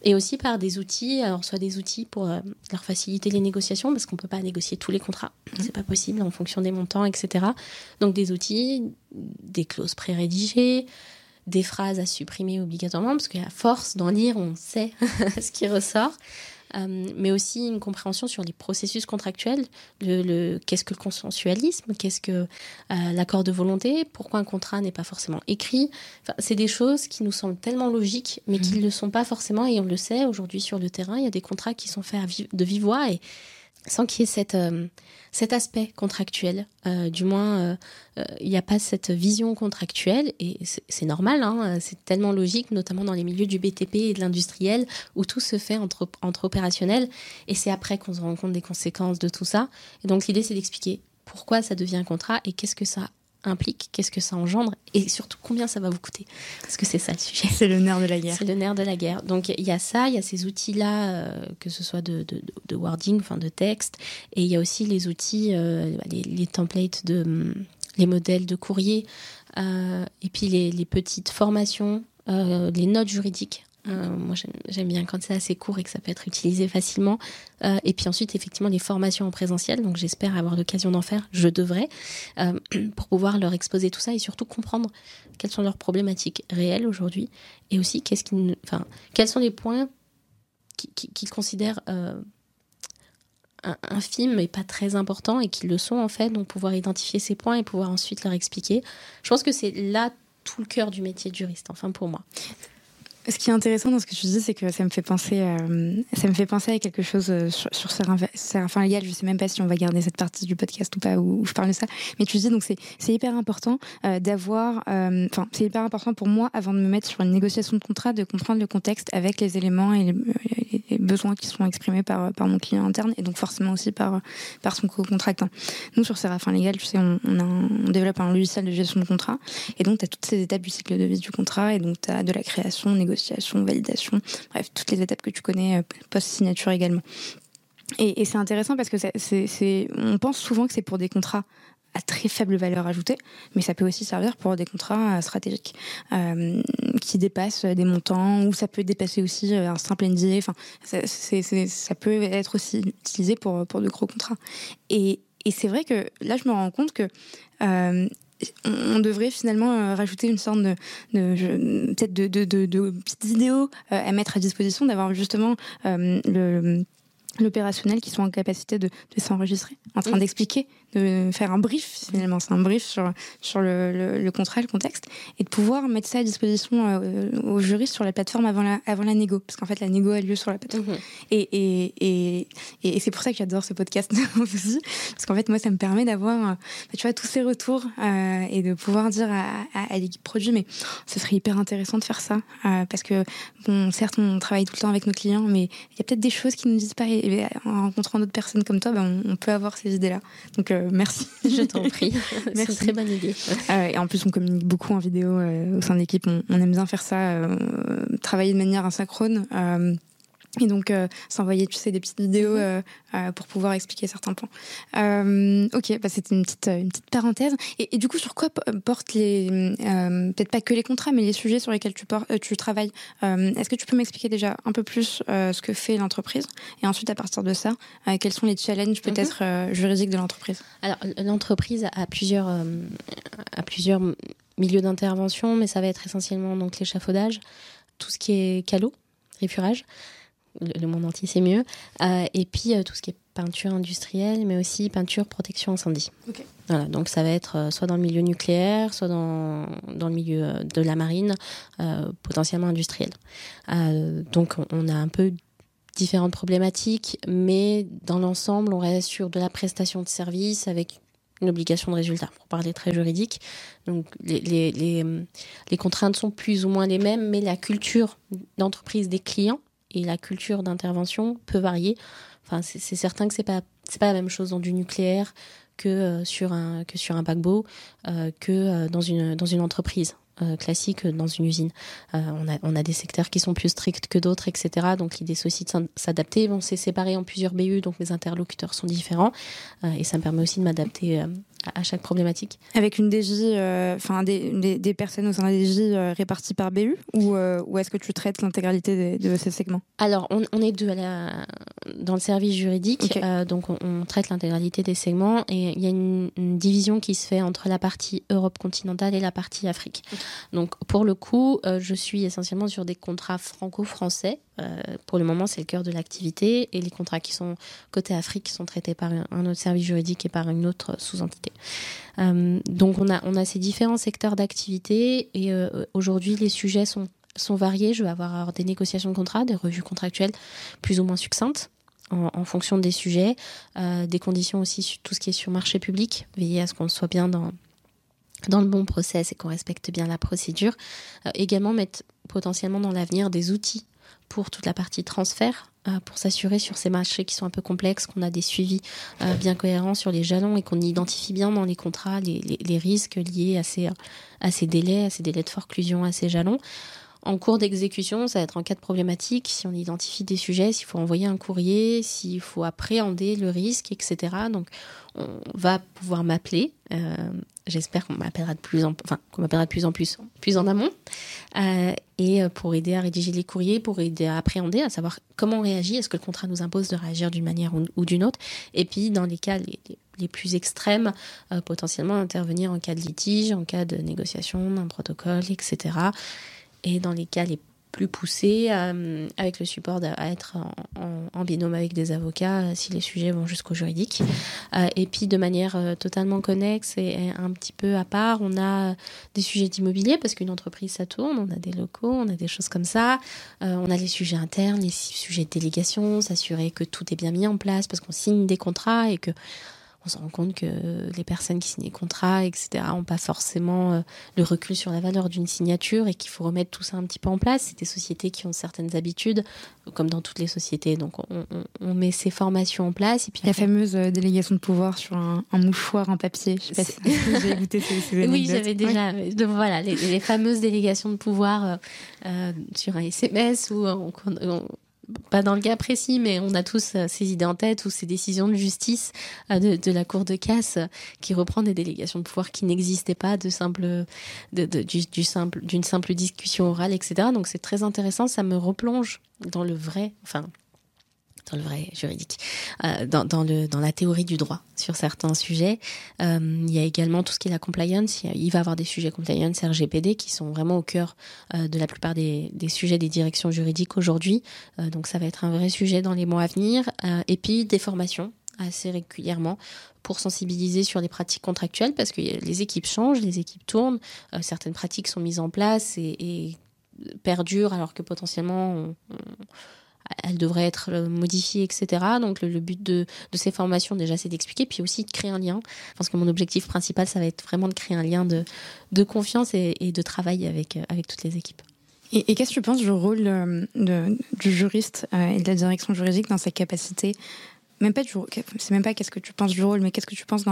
Et aussi par des outils, alors soit des outils pour euh, leur faciliter les négociations, parce qu'on ne peut pas négocier tous les contrats, mmh. c'est pas possible en fonction des montants, etc. Donc des outils, des clauses pré-rédigées, des phrases à supprimer obligatoirement, parce qu'à force d'en lire, on sait ce qui ressort. Euh, mais aussi une compréhension sur les processus contractuels, le, le qu'est-ce que le consensualisme, qu'est-ce que euh, l'accord de volonté, pourquoi un contrat n'est pas forcément écrit. Enfin, c'est des choses qui nous semblent tellement logiques, mais qui ne mmh. le sont pas forcément, et on le sait aujourd'hui sur le terrain, il y a des contrats qui sont faits de vive voix et sans qu'il y ait euh, cet aspect contractuel. Euh, du moins, euh il n'y a pas cette vision contractuelle, et c'est normal, hein, c'est tellement logique, notamment dans les milieux du BTP et de l'industriel, où tout se fait entre, entre opérationnels, et c'est après qu'on se rend compte des conséquences de tout ça. Et donc l'idée, c'est d'expliquer pourquoi ça devient un contrat et qu'est-ce que ça implique, qu'est-ce que ça engendre et surtout combien ça va vous coûter. Parce que c'est ça le sujet. C'est le nerf de la guerre. C'est le nerf de la guerre. Donc il y a ça, il y a ces outils-là, euh, que ce soit de, de, de, wording, enfin de texte, et il y a aussi les outils, euh, les, les, templates de les modèles de courrier, euh, et puis les, les petites formations, les notes juridiques euh, moi, j'aime bien quand c'est assez court et que ça peut être utilisé facilement. Euh, et puis ensuite, effectivement, les formations en présentiel. Donc, j'espère avoir l'occasion d'en faire. Je devrais euh, pour pouvoir leur exposer tout ça et surtout comprendre quelles sont leurs problématiques réelles aujourd'hui et aussi qu'est-ce qui, enfin, quels sont les points qu'ils qui, qui considèrent infimes et pas très importants et qui le sont en fait. Donc, pouvoir identifier ces points et pouvoir ensuite leur expliquer. Je pense que c'est là tout le cœur du métier de juriste. Enfin, pour moi. Ce qui est intéressant dans ce que tu dis, c'est que ça me fait penser, euh, ça me fait penser à quelque chose euh, sur, sur Séraphin Légal. Je sais même pas si on va garder cette partie du podcast ou pas où, où je parle de ça. Mais tu dis donc c'est c'est hyper important euh, d'avoir, enfin c'est hyper important pour moi avant de me mettre sur une négociation de contrat de comprendre le contexte avec les éléments et les besoins qui sont exprimés par par mon client interne et donc forcément aussi par par son co-contractant. Nous sur Séraphin Légal, tu sais, on, développe un logiciel de gestion de contrat et donc tu as toutes ces étapes du cycle de vie du contrat et donc tu as de la création, négociation validation, bref, toutes les étapes que tu connais, euh, post-signature également. Et, et c'est intéressant parce que c'est, on pense souvent que c'est pour des contrats à très faible valeur ajoutée, mais ça peut aussi servir pour des contrats euh, stratégiques euh, qui dépassent des montants, ou ça peut dépasser aussi euh, un simple NDA. Enfin, c'est, c'est, ça peut être aussi utilisé pour, pour de gros contrats. Et, et c'est vrai que là, je me rends compte que euh, on devrait finalement rajouter une sorte de, de peut-être de, de, de, de, petites vidéos à mettre à disposition, d'avoir justement euh, le l'opérationnel qui sont en capacité de, de s'enregistrer, en train mmh. d'expliquer, de faire un brief finalement, c'est un brief sur sur le, le, le, contrat, le contexte, et de pouvoir mettre ça à disposition euh, aux juristes sur la plateforme avant la avant la négo, parce qu'en fait la négo a lieu sur la plateforme. Mmh. Et et et, et c'est pour ça que j'adore ce podcast aussi, parce qu'en fait moi ça me permet d'avoir bah, tu vois tous ces retours euh, et de pouvoir dire à, à, à l'équipe produit, mais ce serait hyper intéressant de faire ça, euh, parce que bon certes on travaille tout le temps avec nos clients, mais il y a peut-être des choses qui nous disent pas et et en rencontrant d'autres personnes comme toi, ben, on, peut avoir ces idées-là. Donc merci. Je t'en prie. C'est une très bonne idée. et en plus, on communique beaucoup en vidéo au sein de l'équipe. On, on, aime bien faire ça, travailler de manière asynchrone. Et donc, euh, s'envoyer, tu sais, des petites vidéos mhm. euh, euh, pour pouvoir expliquer certains points. ok, bah, c'était une petite, une petite parenthèse. Et, du coup, sur quoi portent les, peut-être pas que les contrats, mais les sujets sur lesquels tu, tu travailles Est-ce que tu peux m'expliquer déjà un peu plus ce que fait l'entreprise? Et ensuite, à partir de ça, quels sont les challenges peut-être mhm. juridiques de l'entreprise? Alors, l'entreprise a plusieurs, a plusieurs milieux d'intervention, mais ça va être essentiellement donc l'échafaudage, tout ce qui est calot, rifurage le, monde entier c'est mieux. Euh, et puis euh, tout ce qui est peinture industrielle, mais aussi peinture protection incendie. Voilà, donc ça va être euh, soit dans le milieu nucléaire, soit dans, dans le milieu de la marine, potentiellement industriel. donc on a un peu différentes problématiques, mais dans l'ensemble, on reste sur de la prestation de service avec une obligation de résultat, pour parler très juridique. Donc les, les, les, les contraintes sont plus ou moins les mêmes, mais la culture d'entreprise des clients et la culture d'intervention peut varier. Enfin, c'est certain que c'est pas pas la même chose dans du nucléaire que euh, sur un que sur un paquebot euh, que euh, dans une dans une entreprise. classique dans une usine. on, a, on a des secteurs qui sont plus stricts que d'autres, etc. Donc l'idée c'est aussi de s'adapter. Bon, c'est séparé en plusieurs BU, donc mes interlocuteurs sont différents. et ça me permet aussi de m'adapter à chaque problématique. Avec une DJ, euh, enfin des, des, personnes au sein de la DJ euh, réparties par BU ou, euh, ou est-ce que tu traites l'intégralité de, ces segments? Alors, on, on, est deux à la, dans le service juridique, donc on, traite l'intégralité des segments et il y a une, division qui se fait entre la partie Europe continentale et la partie Afrique. Donc, pour le coup, je suis essentiellement sur des contrats franco-français. Pour le moment, c'est le cœur de l'activité et les contrats qui sont côté Afrique sont traités par un autre service juridique et par une autre sous-entité. Euh, donc on a, ces différents secteurs d'activité et euh, aujourd'hui les sujets sont, variés. Je vais avoir des négociations de contrats, des revues contractuelles plus ou moins succinctes. En, fonction des sujets, euh, des conditions aussi sur tout ce qui est sur marché public, veiller à ce qu'on soit bien dans le bon process et qu'on respecte bien la procédure. également mettre potentiellement dans l'avenir des outils pour toute la partie transfert, euh, pour s'assurer sur ces marchés qui sont un peu complexes, qu'on a des suivis euh, bien cohérents sur les jalons et qu'on identifie bien dans les contrats les, risques liés à ces, à ces délais, à ces délais de forclusion, à ces jalons. En cours d'exécution, ça va être en cas de problématique, si on identifie des sujets, s'il faut envoyer un courrier, s'il faut appréhender le risque, etc. Donc, on va pouvoir m'appeler. Euh, j'espère qu'on m'appellera de plus en, enfin, qu'on m'appellera de plus en plus, plus en amont, euh, et euh, pour aider à rédiger les courriers, pour aider à appréhender, à savoir comment on réagit, est-ce que le contrat nous impose de réagir d'une manière ou, d'une autre, et puis dans les cas les, les plus extrêmes, potentiellement intervenir en cas de litige, en cas de négociation d'un protocole, etc et dans les cas les plus poussés, euh, avec le support à être en, binôme avec des avocats euh, si les sujets vont jusqu'au juridique. Euh, et puis de manière totalement connexe et, un petit peu à part, on a des sujets d'immobilier parce qu'une entreprise ça tourne, on a des locaux, on a des choses comme ça, on a les sujets internes, les sujets de délégation, s'assurer que tout est bien mis en place parce qu'on signe des contrats et que on se rend compte que les personnes qui signent les contrats, etc., n'ont pas forcément euh, le recul sur la valeur d'une signature et qu'il faut remettre tout ça un petit peu en place. C'est des sociétés qui ont certaines habitudes, comme dans toutes les sociétés. Donc, on, met ces formations en place. Et puis la fameuse euh, délégation de pouvoir sur un, mouchoir en papier. Je sais pas si vous avez écouté ces, Oui, j'avais déjà. voilà, les, fameuses délégations de pouvoir euh, sur un SMS où on, pas dans le cas précis, mais on a tous euh, ces idées en tête ou ces décisions de justice euh, de, la Cour de casse qui reprend des délégations de pouvoir qui n'existaient pas de simple, d'une simple discussion orale, etc. Donc c'est très intéressant, ça me replonge dans le vrai, enfin dans le vrai juridique, euh, dans, la théorie du droit sur certains sujets. Euh, il y a également tout ce qui est la compliance. Il, va y avoir des sujets compliance RGPD qui sont vraiment au cœur euh, de la plupart des, sujets des directions juridiques aujourd'hui. Donc ça va être un vrai sujet dans les mois à venir. Et puis des formations assez régulièrement pour sensibiliser sur les pratiques contractuelles parce que les équipes changent, les équipes tournent, certaines pratiques sont mises en place et, perdurent alors que potentiellement on elle devrait être euh, modifiée, etc. Donc le, but de, ces formations, déjà, c'est d'expliquer, puis aussi de créer un lien. Parce que mon objectif principal, ça va être vraiment de créer un lien de, confiance et, de travail avec, euh, toutes les équipes. Et, qu'est-ce que tu penses du rôle de, du juriste et de la direction juridique dans sa capacité même pas du c'est même pas qu'est-ce que tu penses du rôle, mais qu'est-ce que tu penses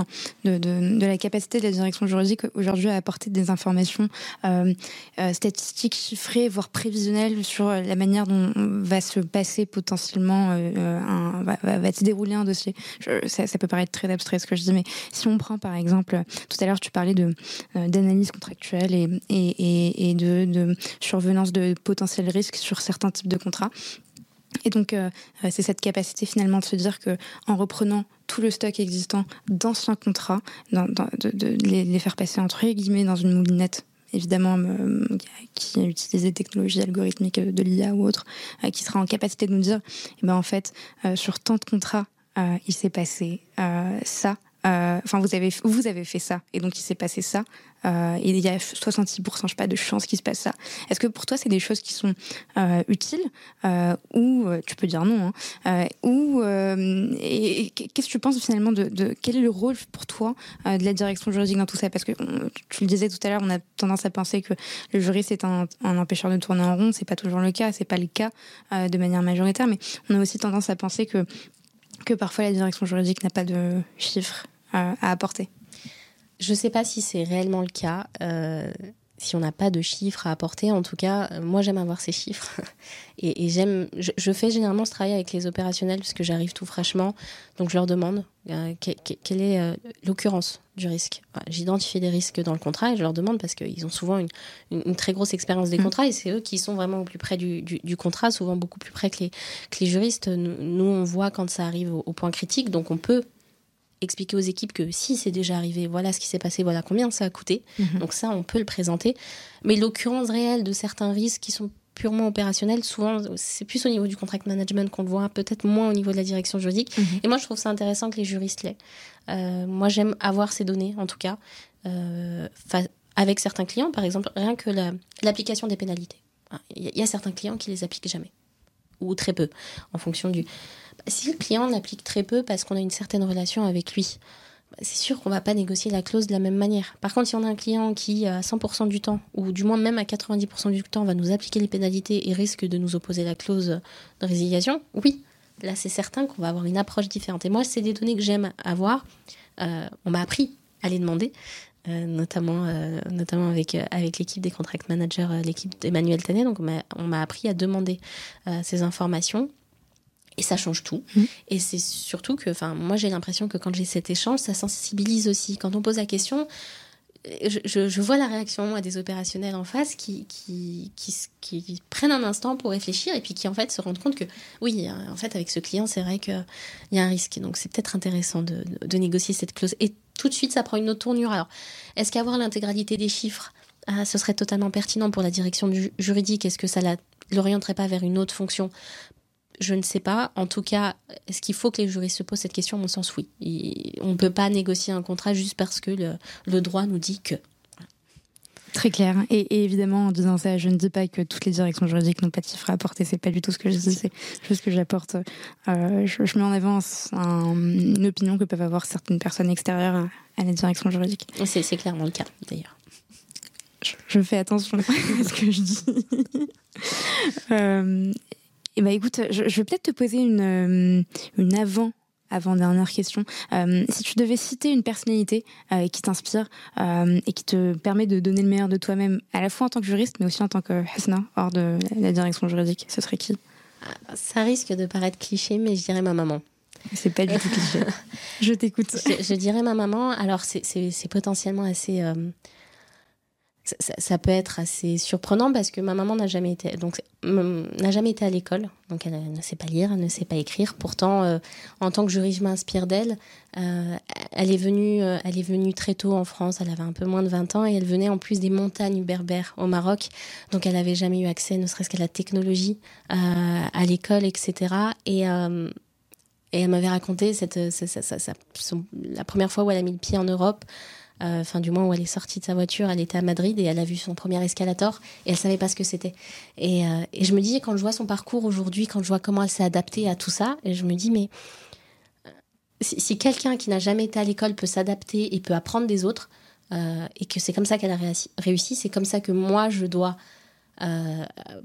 de, de, la capacité de la direction juridique aujourd'hui à apporter des informations euh, euh, statistiques chiffrées, voire prévisionnelles sur la manière dont va se passer potentiellement, euh, un, va, se dérouler un dossier. ça, peut paraître très abstrait ce que je dis, mais si on prend par exemple, tout à l'heure tu parlais de d'analyse contractuelle et, et, et, de, de survenance de potentiels risques sur certains types de contrats. Et donc, euh, euh, c'est cette capacité finalement de se dire que en reprenant tout le stock existant d'anciens contrats, de, les, faire passer entre guillemets dans une moulinette évidemment euh, qui a utilisé des technologies algorithmiques de l'IA ou autre, qui sera en capacité de nous dire, eh ben en fait, sur tant de contrats, il s'est passé ça, euh, enfin, vous avez vous avez fait ça, et donc il s'est passé ça. Euh, il y a 66%, je sais pas, de chances qu'il se passe ça. Est-ce que pour toi, c'est des choses qui sont euh, utiles? Ou tu peux dire non hein, Ou et, qu'est-ce que tu penses finalement de, quel est le rôle pour toi de la direction juridique dans tout ça? Parce que tu le disais tout à l'heure, on a tendance à penser que le juriste est un, un empêcheur de tourner en rond. C'est pas toujours le cas, c'est pas le cas de manière majoritaire, mais on a aussi tendance à penser que que parfois la direction juridique n'a pas de chiffres à, apporter Je ne sais pas si c'est réellement le cas. Euh, si on n'a pas de chiffres à apporter, en tout cas, euh, moi j'aime avoir ces chiffres. et, j'aime, je, fais généralement ce travail avec les opérationnels parce que j'arrive tout fraîchement. Donc je leur demande euh, quelle est l'occurrence du risque. J'identifie des risques dans le contrat et je leur demande parce qu'ils ont souvent une, très grosse expérience des mmh. contrats et c'est eux qui sont vraiment au plus près du, contrat, souvent beaucoup plus près que les, que les juristes. Nous, on voit quand ça arrive au point critique, donc on peut expliquer aux équipes que si c'est déjà arrivé, voilà ce qui s'est passé, voilà combien ça a coûté. Mhm. Donc ça, on peut le présenter. Mais l'occurrence réelle de certains risques qui sont purement opérationnels, souvent, c'est plus au niveau du contract management qu'on le voit, peut-être moins au niveau de la direction juridique. Mhm. Et moi, je trouve ça intéressant que les juristes l'aient. Euh, moi, j'aime avoir ces données, en tout cas, euh, avec certains clients, par exemple, rien que l'application des pénalités. Il y, a certains clients qui les appliquent jamais, ou très peu, en fonction du si le client l'applique très peu parce qu'on a une certaine relation avec lui, bah, c'est sûr qu'on va pas négocier la clause de la même manière. Par contre, si on a un client qui, à 100% du temps, ou du moins même à 90% du temps, va nous appliquer les pénalités et risque de nous opposer la clause de résiliation, oui, là c'est certain qu'on va avoir une approche différente. Et moi, c'est des données que j'aime avoir. Euh, on m'a appris à les demander. Euh, notamment, euh, notamment avec, avec l'équipe des contract managers, l'équipe d'Emmanuel Tanet. Donc, on m'a appris à demander ces informations et ça change tout. Mmh. Et c'est surtout que, enfin, moi j'ai l'impression que quand j'ai cet échange, ça sensibilise aussi. Quand on pose la question, je, vois la réaction à des opérationnels en face qui, prennent un instant pour réfléchir et puis qui en fait se rendent compte que oui, en fait avec ce client c'est vrai qu'il y a un risque. Donc c'est peut-être intéressant de, négocier cette clause. Et tout de suite ça prend une autre tournure. Alors est-ce qu'avoir l'intégralité des chiffres, ah, ce serait totalement pertinent pour la direction juridique? Est-ce que ça l'orienterait pas vers une autre fonction? Je ne sais pas. En tout cas, est-ce qu'il faut que les juristes se posent cette question? À mon sens, oui. on ne peut pas négocier un contrat juste parce que le, droit nous dit que. Très clair. Et, évidemment, en disant ça, je ne dis pas que toutes les directions juridiques n'ont pas de chiffres à apporter. C'est pas du tout ce que je dis. C'est juste que j'apporte. Euh, je, mets en avant une opinion que peuvent avoir certaines personnes extérieures à, la direction juridique. C'est clairement le cas, d'ailleurs. Je, fais attention à ce que je dis. euh, eh ben, écoute, je, vais peut-être te poser une, euh, une avant avant-dernière question. Euh, si tu devais citer une personnalité euh, qui t'inspire et qui te permet de donner le meilleur de toi-même, à la fois en tant que juriste, mais aussi en tant que Hasna, hors de la direction juridique, ce serait qui? Ça risque de paraître cliché, mais je dirais ma maman. C'est pas du tout cliché. je t'écoute. Je, dirais ma maman. Alors, c'est potentiellement assez ça, peut être assez surprenant parce que ma maman n'a jamais été donc n'a jamais été à l'école. Donc elle, ne sait pas lire elle ne sait pas écrire. Pourtant euh, en tant que juriste je m'inspire d'elle. Euh, elle est venue euh, elle est venue très tôt en France. Elle avait un peu moins de 20 ans et elle venait en plus des montagnes berbères au Maroc. Donc elle n'avait jamais eu accès ne serait-ce qu'à la technologie à l'école etc et elle m'avait raconté cette, la première fois où elle a mis le pied en Europe enfin du moins où elle est sortie de sa voiture, elle était à Madrid et elle a vu son premier escalator et elle savait pas ce que c'était. Et, euh, je me dis quand je vois son parcours aujourd'hui, quand je vois comment elle s'est adaptée à tout ça, et je me dis mais euh, si, quelqu'un qui n'a jamais été à l'école peut s'adapter et peut apprendre des autres et que c'est comme ça qu'elle a réussi, c'est comme ça que moi je dois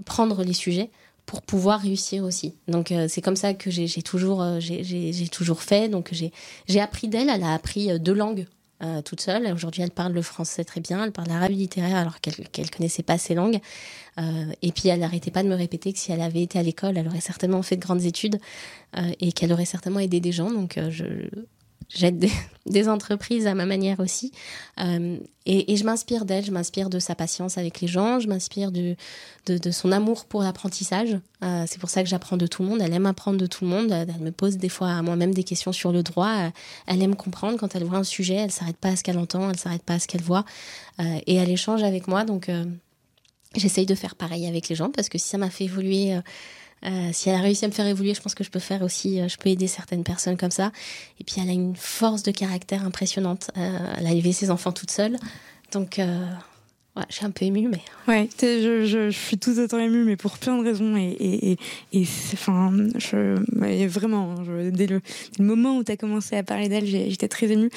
prendre les sujets pour pouvoir réussir aussi. Donc c'est comme ça que j'ai toujours, j'ai toujours fait. Donc j'ai appris d'elle. Elle a appris deux langues euh, toute seule. Aujourd'hui, elle parle le français très bien, elle parle l'arabe littéraire alors qu'elle ne connaissait pas ces langues. Euh, et puis, elle n'arrêtait pas de me répéter que si elle avait été à l'école, elle aurait certainement fait de grandes études euh, et qu'elle aurait certainement aidé des gens. Donc, je, j'aide des, entreprises à ma manière aussi. Euh, et, je m'inspire d'elle, je m'inspire de sa patience avec les gens, je m'inspire de, de, son amour pour l'apprentissage. Euh, c'est pour ça que j'apprends de tout le monde. Elle aime apprendre de tout le monde. Elle me pose des fois à moi-même des questions sur le droit. Elle aime comprendre quand elle voit un sujet. Elle s'arrête pas à ce qu'elle entend, elle s'arrête pas à ce qu'elle voit. Euh, et elle échange avec moi. Donc, j'essaye de faire pareil avec les gens parce que si ça m'a fait évoluer euh, si elle a réussi à me faire évoluer, je pense que je peux faire aussi, euh, je peux aider certaines personnes comme ça. Et puis elle a une force de caractère impressionnante. Euh, elle a élevé ses enfants toute seule. Donc ouais, je suis un peu émue, mais. Ouais, je, suis tout autant émue, mais pour plein de raisons. Et, enfin, vraiment, dès, le, le, moment où tu as commencé à parler d'elle, j'étais très émue.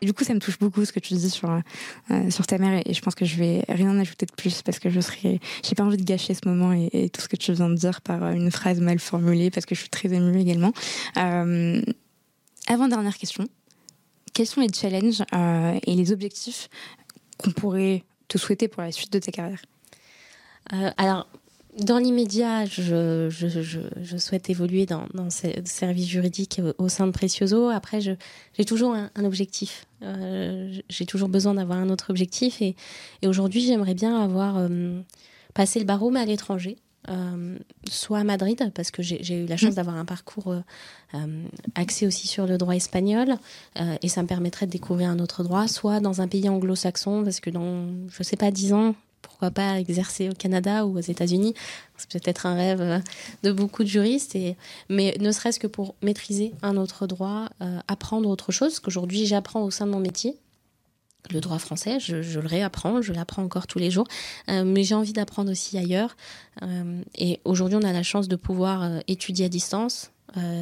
Du coup, ça me touche beaucoup ce que tu dis sur, euh, sur ta mère et je pense que je vais rien ajouter de plus parce que je serais, j'ai pas envie de gâcher ce moment et, tout ce que tu viens de dire par une phrase mal formulée parce que je suis très émue également. Euh, avant dernière question, quels sont les challenges euh, et les objectifs qu'on pourrait te souhaiter pour la suite de ta carrière? Alors, dans l'immédiat, je, souhaite évoluer dans, dans ce service juridique au sein de Precioso. Après, j'ai toujours un, objectif. Euh, j'ai toujours besoin d'avoir un autre objectif. Et, aujourd'hui, j'aimerais bien avoir euh, passé le barreau, mais à l'étranger. Euh, soit à Madrid, parce que j'ai eu la chance mmh. d'avoir un parcours axé aussi sur le droit espagnol, et ça me permettrait de découvrir un autre droit, soit dans un pays anglo-saxon, parce que dans, je sais pas, dix ans, pourquoi pas exercer au Canada ou aux États-Unis C'est peut-être un rêve euh, de beaucoup de juristes, et, mais ne serait-ce que pour maîtriser un autre droit, euh, apprendre autre chose, qu'aujourd'hui j'apprends au sein de mon métier. Le droit français, je, le réapprends, je l'apprends encore tous les jours, euh, mais j'ai envie d'apprendre aussi ailleurs. et aujourd'hui, on a la chance de pouvoir étudier à distance.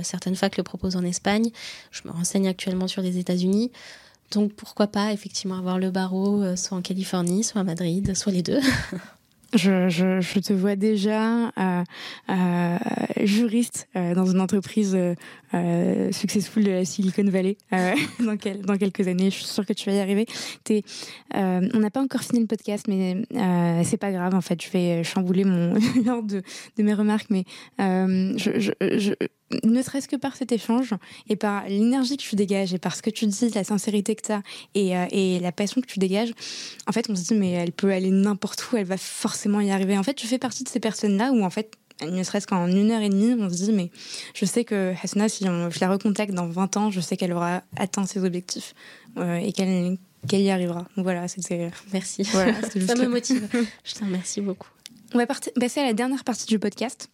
certaines facs le proposent en Espagne. Je me renseigne actuellement sur les États-Unis. Donc pourquoi pas effectivement avoir le barreau euh, soit en Californie, soit à Madrid, soit les deux. Je, je, te vois déjà euh, euh, juriste dans une entreprise successful de la Silicon Valley dans, quel, dans, quelques années. Je suis sûre que tu vas y arriver. On n'a pas encore fini le podcast, mais c'est pas grave. En fait, je vais chambouler mon de, de, mes remarques, mais je ne serait-ce que par cet échange et par l'énergie que tu dégages et par ce que tu dis, la sincérité que tu as et, euh, et, la passion que tu dégages, en fait, on se dit, mais elle peut aller n'importe où, elle va forcément y arriver. En fait, tu fais partie de ces personnes-là où, en fait, ne serait-ce qu'en une heure et demie, on se dit, mais je sais que Hasna, si je la recontacte dans 20 ans, je sais qu'elle aura atteint ses objectifs euh, et qu'elle qu'elle y arrivera. voilà, c'était. Merci. Voilà, Ça me motive. je te remercie beaucoup. On va passer à la dernière partie du podcast.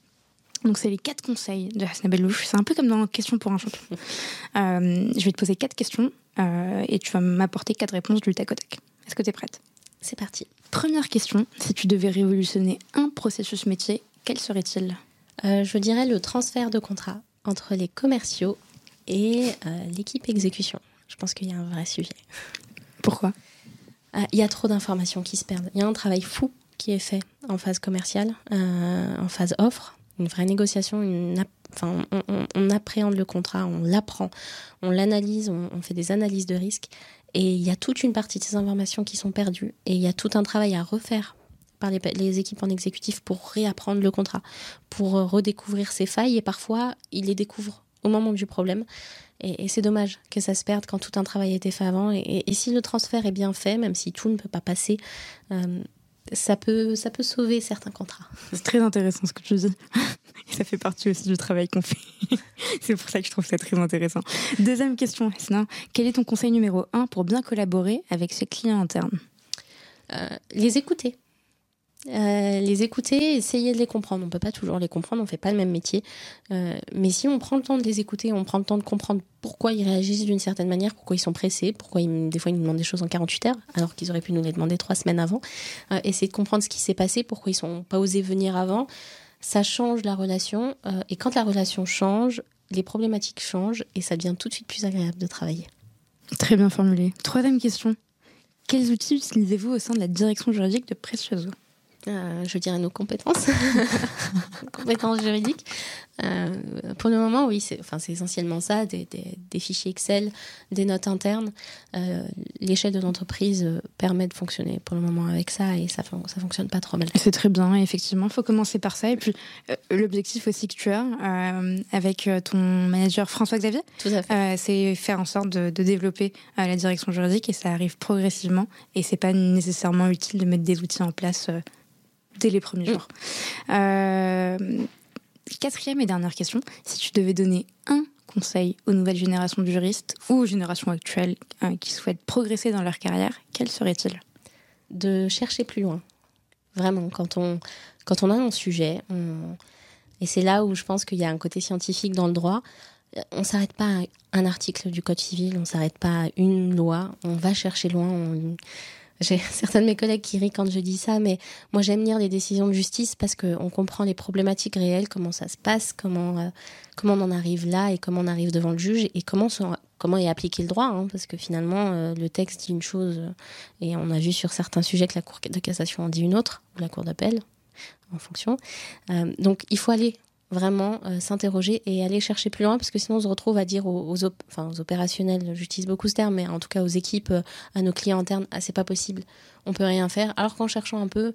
Donc, c'est les quatre conseils de Hasna Bellouche. C'est un peu comme dans Question pour un champion. Euh, je vais te poser quatre questions euh, et tu vas m'apporter quatre réponses du tac au tac. Est-ce que tu es prête? C'est parti. Première question si tu devais révolutionner un processus métier, quel serait-il? Euh, Je dirais le transfert de contrat entre les commerciaux et l'équipe exécution. Je pense qu'il y a un vrai sujet. Pourquoi? Il y a trop d'informations qui se perdent. Il y a un travail fou qui est fait en phase commerciale, en phase offre une vraie négociation, enfin, on, appréhende le contrat, on l'apprend, on l'analyse, on, fait des analyses de risque. Et il y a toute une partie de ces informations qui sont perdues. Et il y a tout un travail à refaire par les, équipes en exécutif pour réapprendre le contrat, pour redécouvrir ses failles. Et parfois, ils les découvrent au moment du problème. Et, c'est dommage que ça se perde quand tout un travail a été fait avant. Et, si le transfert est bien fait, même si tout ne peut pas passer, euh, ça peut, ça peut sauver certains contrats. C'est très intéressant ce que tu dis. Et ça fait partie aussi du travail qu'on fait. C'est pour ça que je trouve ça très intéressant. Deuxième question, Hesna. Quel est ton conseil numéro un pour bien collaborer avec ses clients internes euh, Les écouter. Euh, les écouter, essayer de les comprendre. On peut pas toujours les comprendre, on fait pas le même métier. Euh, mais si on prend le temps de les écouter, on prend le temps de comprendre pourquoi ils réagissent d'une certaine manière, pourquoi ils sont pressés, pourquoi ils, des fois ils nous demandent des choses en 48 heures, alors qu'ils auraient pu nous les demander trois semaines avant. Euh, essayer de comprendre ce qui s'est passé, pourquoi ils sont pas osés venir avant. Ça change la relation. et quand la relation change, les problématiques changent et ça devient tout de suite plus agréable de travailler. Très bien formulé. Troisième question. Quels outils utilisez-vous au sein de la direction juridique de Precioso euh, je dirais nos compétences, compétences juridiques. Euh, pour le moment, oui, c'est enfin, essentiellement ça, des, des, fichiers Excel, des notes internes. Euh, l'échelle de l'entreprise permet de fonctionner pour le moment avec ça et ça, ça fonctionne pas trop mal. C'est très bien, effectivement, il faut commencer par ça. Et puis, l'objectif aussi que tu as avec ton manager François-Xavier, c'est faire en sorte de, de développer la direction juridique et ça arrive progressivement et c'est pas nécessairement utile de mettre des outils en place dès les premiers jours. Euh, quatrième et dernière question, si tu devais donner un conseil aux nouvelles générations de juristes ou aux générations actuelles euh, qui souhaitent progresser dans leur carrière, quel serait-il? De chercher plus loin. Vraiment, quand on, quand on a un sujet, et c'est là où je pense qu'il y a un côté scientifique dans le droit, on ne s'arrête pas à un article du Code civil, on ne s'arrête pas à une loi, on va chercher loin. On j'ai certains de mes collègues qui rient quand je dis ça, mais moi j'aime lire les décisions de justice parce qu'on comprend les problématiques réelles, comment ça se passe, comment, euh, comment on en arrive là et comment on arrive devant le juge et comment, comment est appliqué le droit. Hein, parce que finalement, euh, le texte dit une chose euh, et on a vu sur certains sujets que la Cour de cassation en dit une autre, ou la Cour d'appel, en fonction. donc il faut aller vraiment euh, s'interroger et aller chercher plus loin parce que sinon on se retrouve à dire aux, enfin, aux opérationnels, j'utilise beaucoup ce terme, mais en tout cas aux équipes, euh, à nos clients internes, ah, c'est pas possible, on peut rien faire. Alors qu'en cherchant un peu,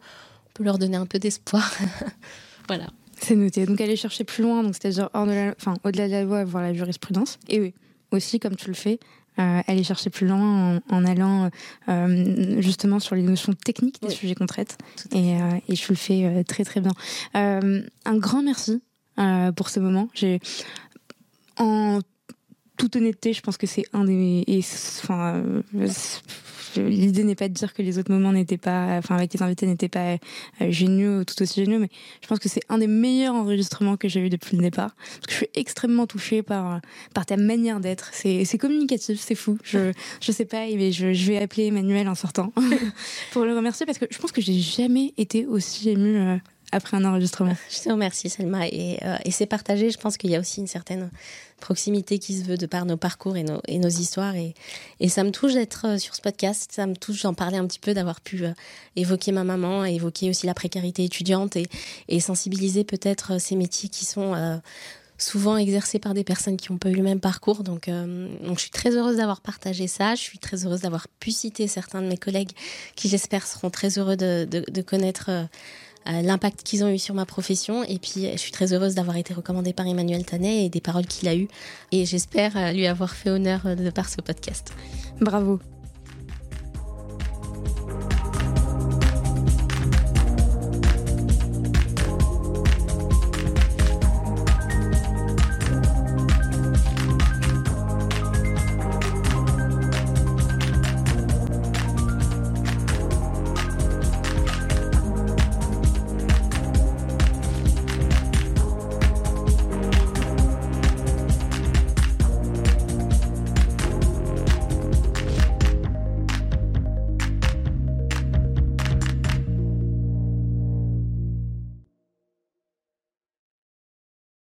on peut leur donner un peu d'espoir. voilà. C'est noté. Donc aller chercher plus loin, donc c'est-à-dire hors de la, enfin au-delà de la loi, voir la jurisprudence. Et oui, aussi comme tu le fais, euh, aller chercher plus loin en, allant justement sur les notions techniques des sujets qu'on traite. Et, et, je le fais très très bien. un grand merci euh, pour ce moment. J'ai en toute honnêteté, je pense que c'est un des. Enfin, euh, l'idée n'est pas de dire que les autres moments n'étaient pas, enfin avec les invités n'étaient pas euh, géniaux, tout aussi géniaux, mais je pense que c'est un des meilleurs enregistrements que j'ai eu depuis le départ. Je suis extrêmement touchée par par ta manière d'être. C'est c'est communicatif, c'est fou. Je je sais pas, mais je, je vais appeler Emmanuel en sortant pour le remercier parce que je pense que j'ai jamais été aussi émue après un enregistrement. Je te remercie Selma et, euh, et c'est partagé. Je pense qu'il y a aussi une certaine proximité qui se veut de par nos parcours et nos, histoires et, ça me touche d'être euh, sur ce podcast. Ça me touche d'en parler un petit peu, d'avoir pu euh, évoquer ma maman, évoquer aussi la précarité étudiante et, sensibiliser peut-être ces métiers qui sont souvent exercés par des personnes qui n'ont pas eu le même parcours. Donc, je suis très heureuse d'avoir partagé ça. Je suis très heureuse d'avoir pu citer certains de mes collègues qui, j'espère, seront très heureux de, connaître l'impact qu'ils ont eu sur ma profession. Et puis, je suis très heureuse d'avoir été recommandée par Emmanuel Tanet et des paroles qu'il a eues. Et j'espère euh, lui avoir fait honneur euh, de par ce podcast. Bravo.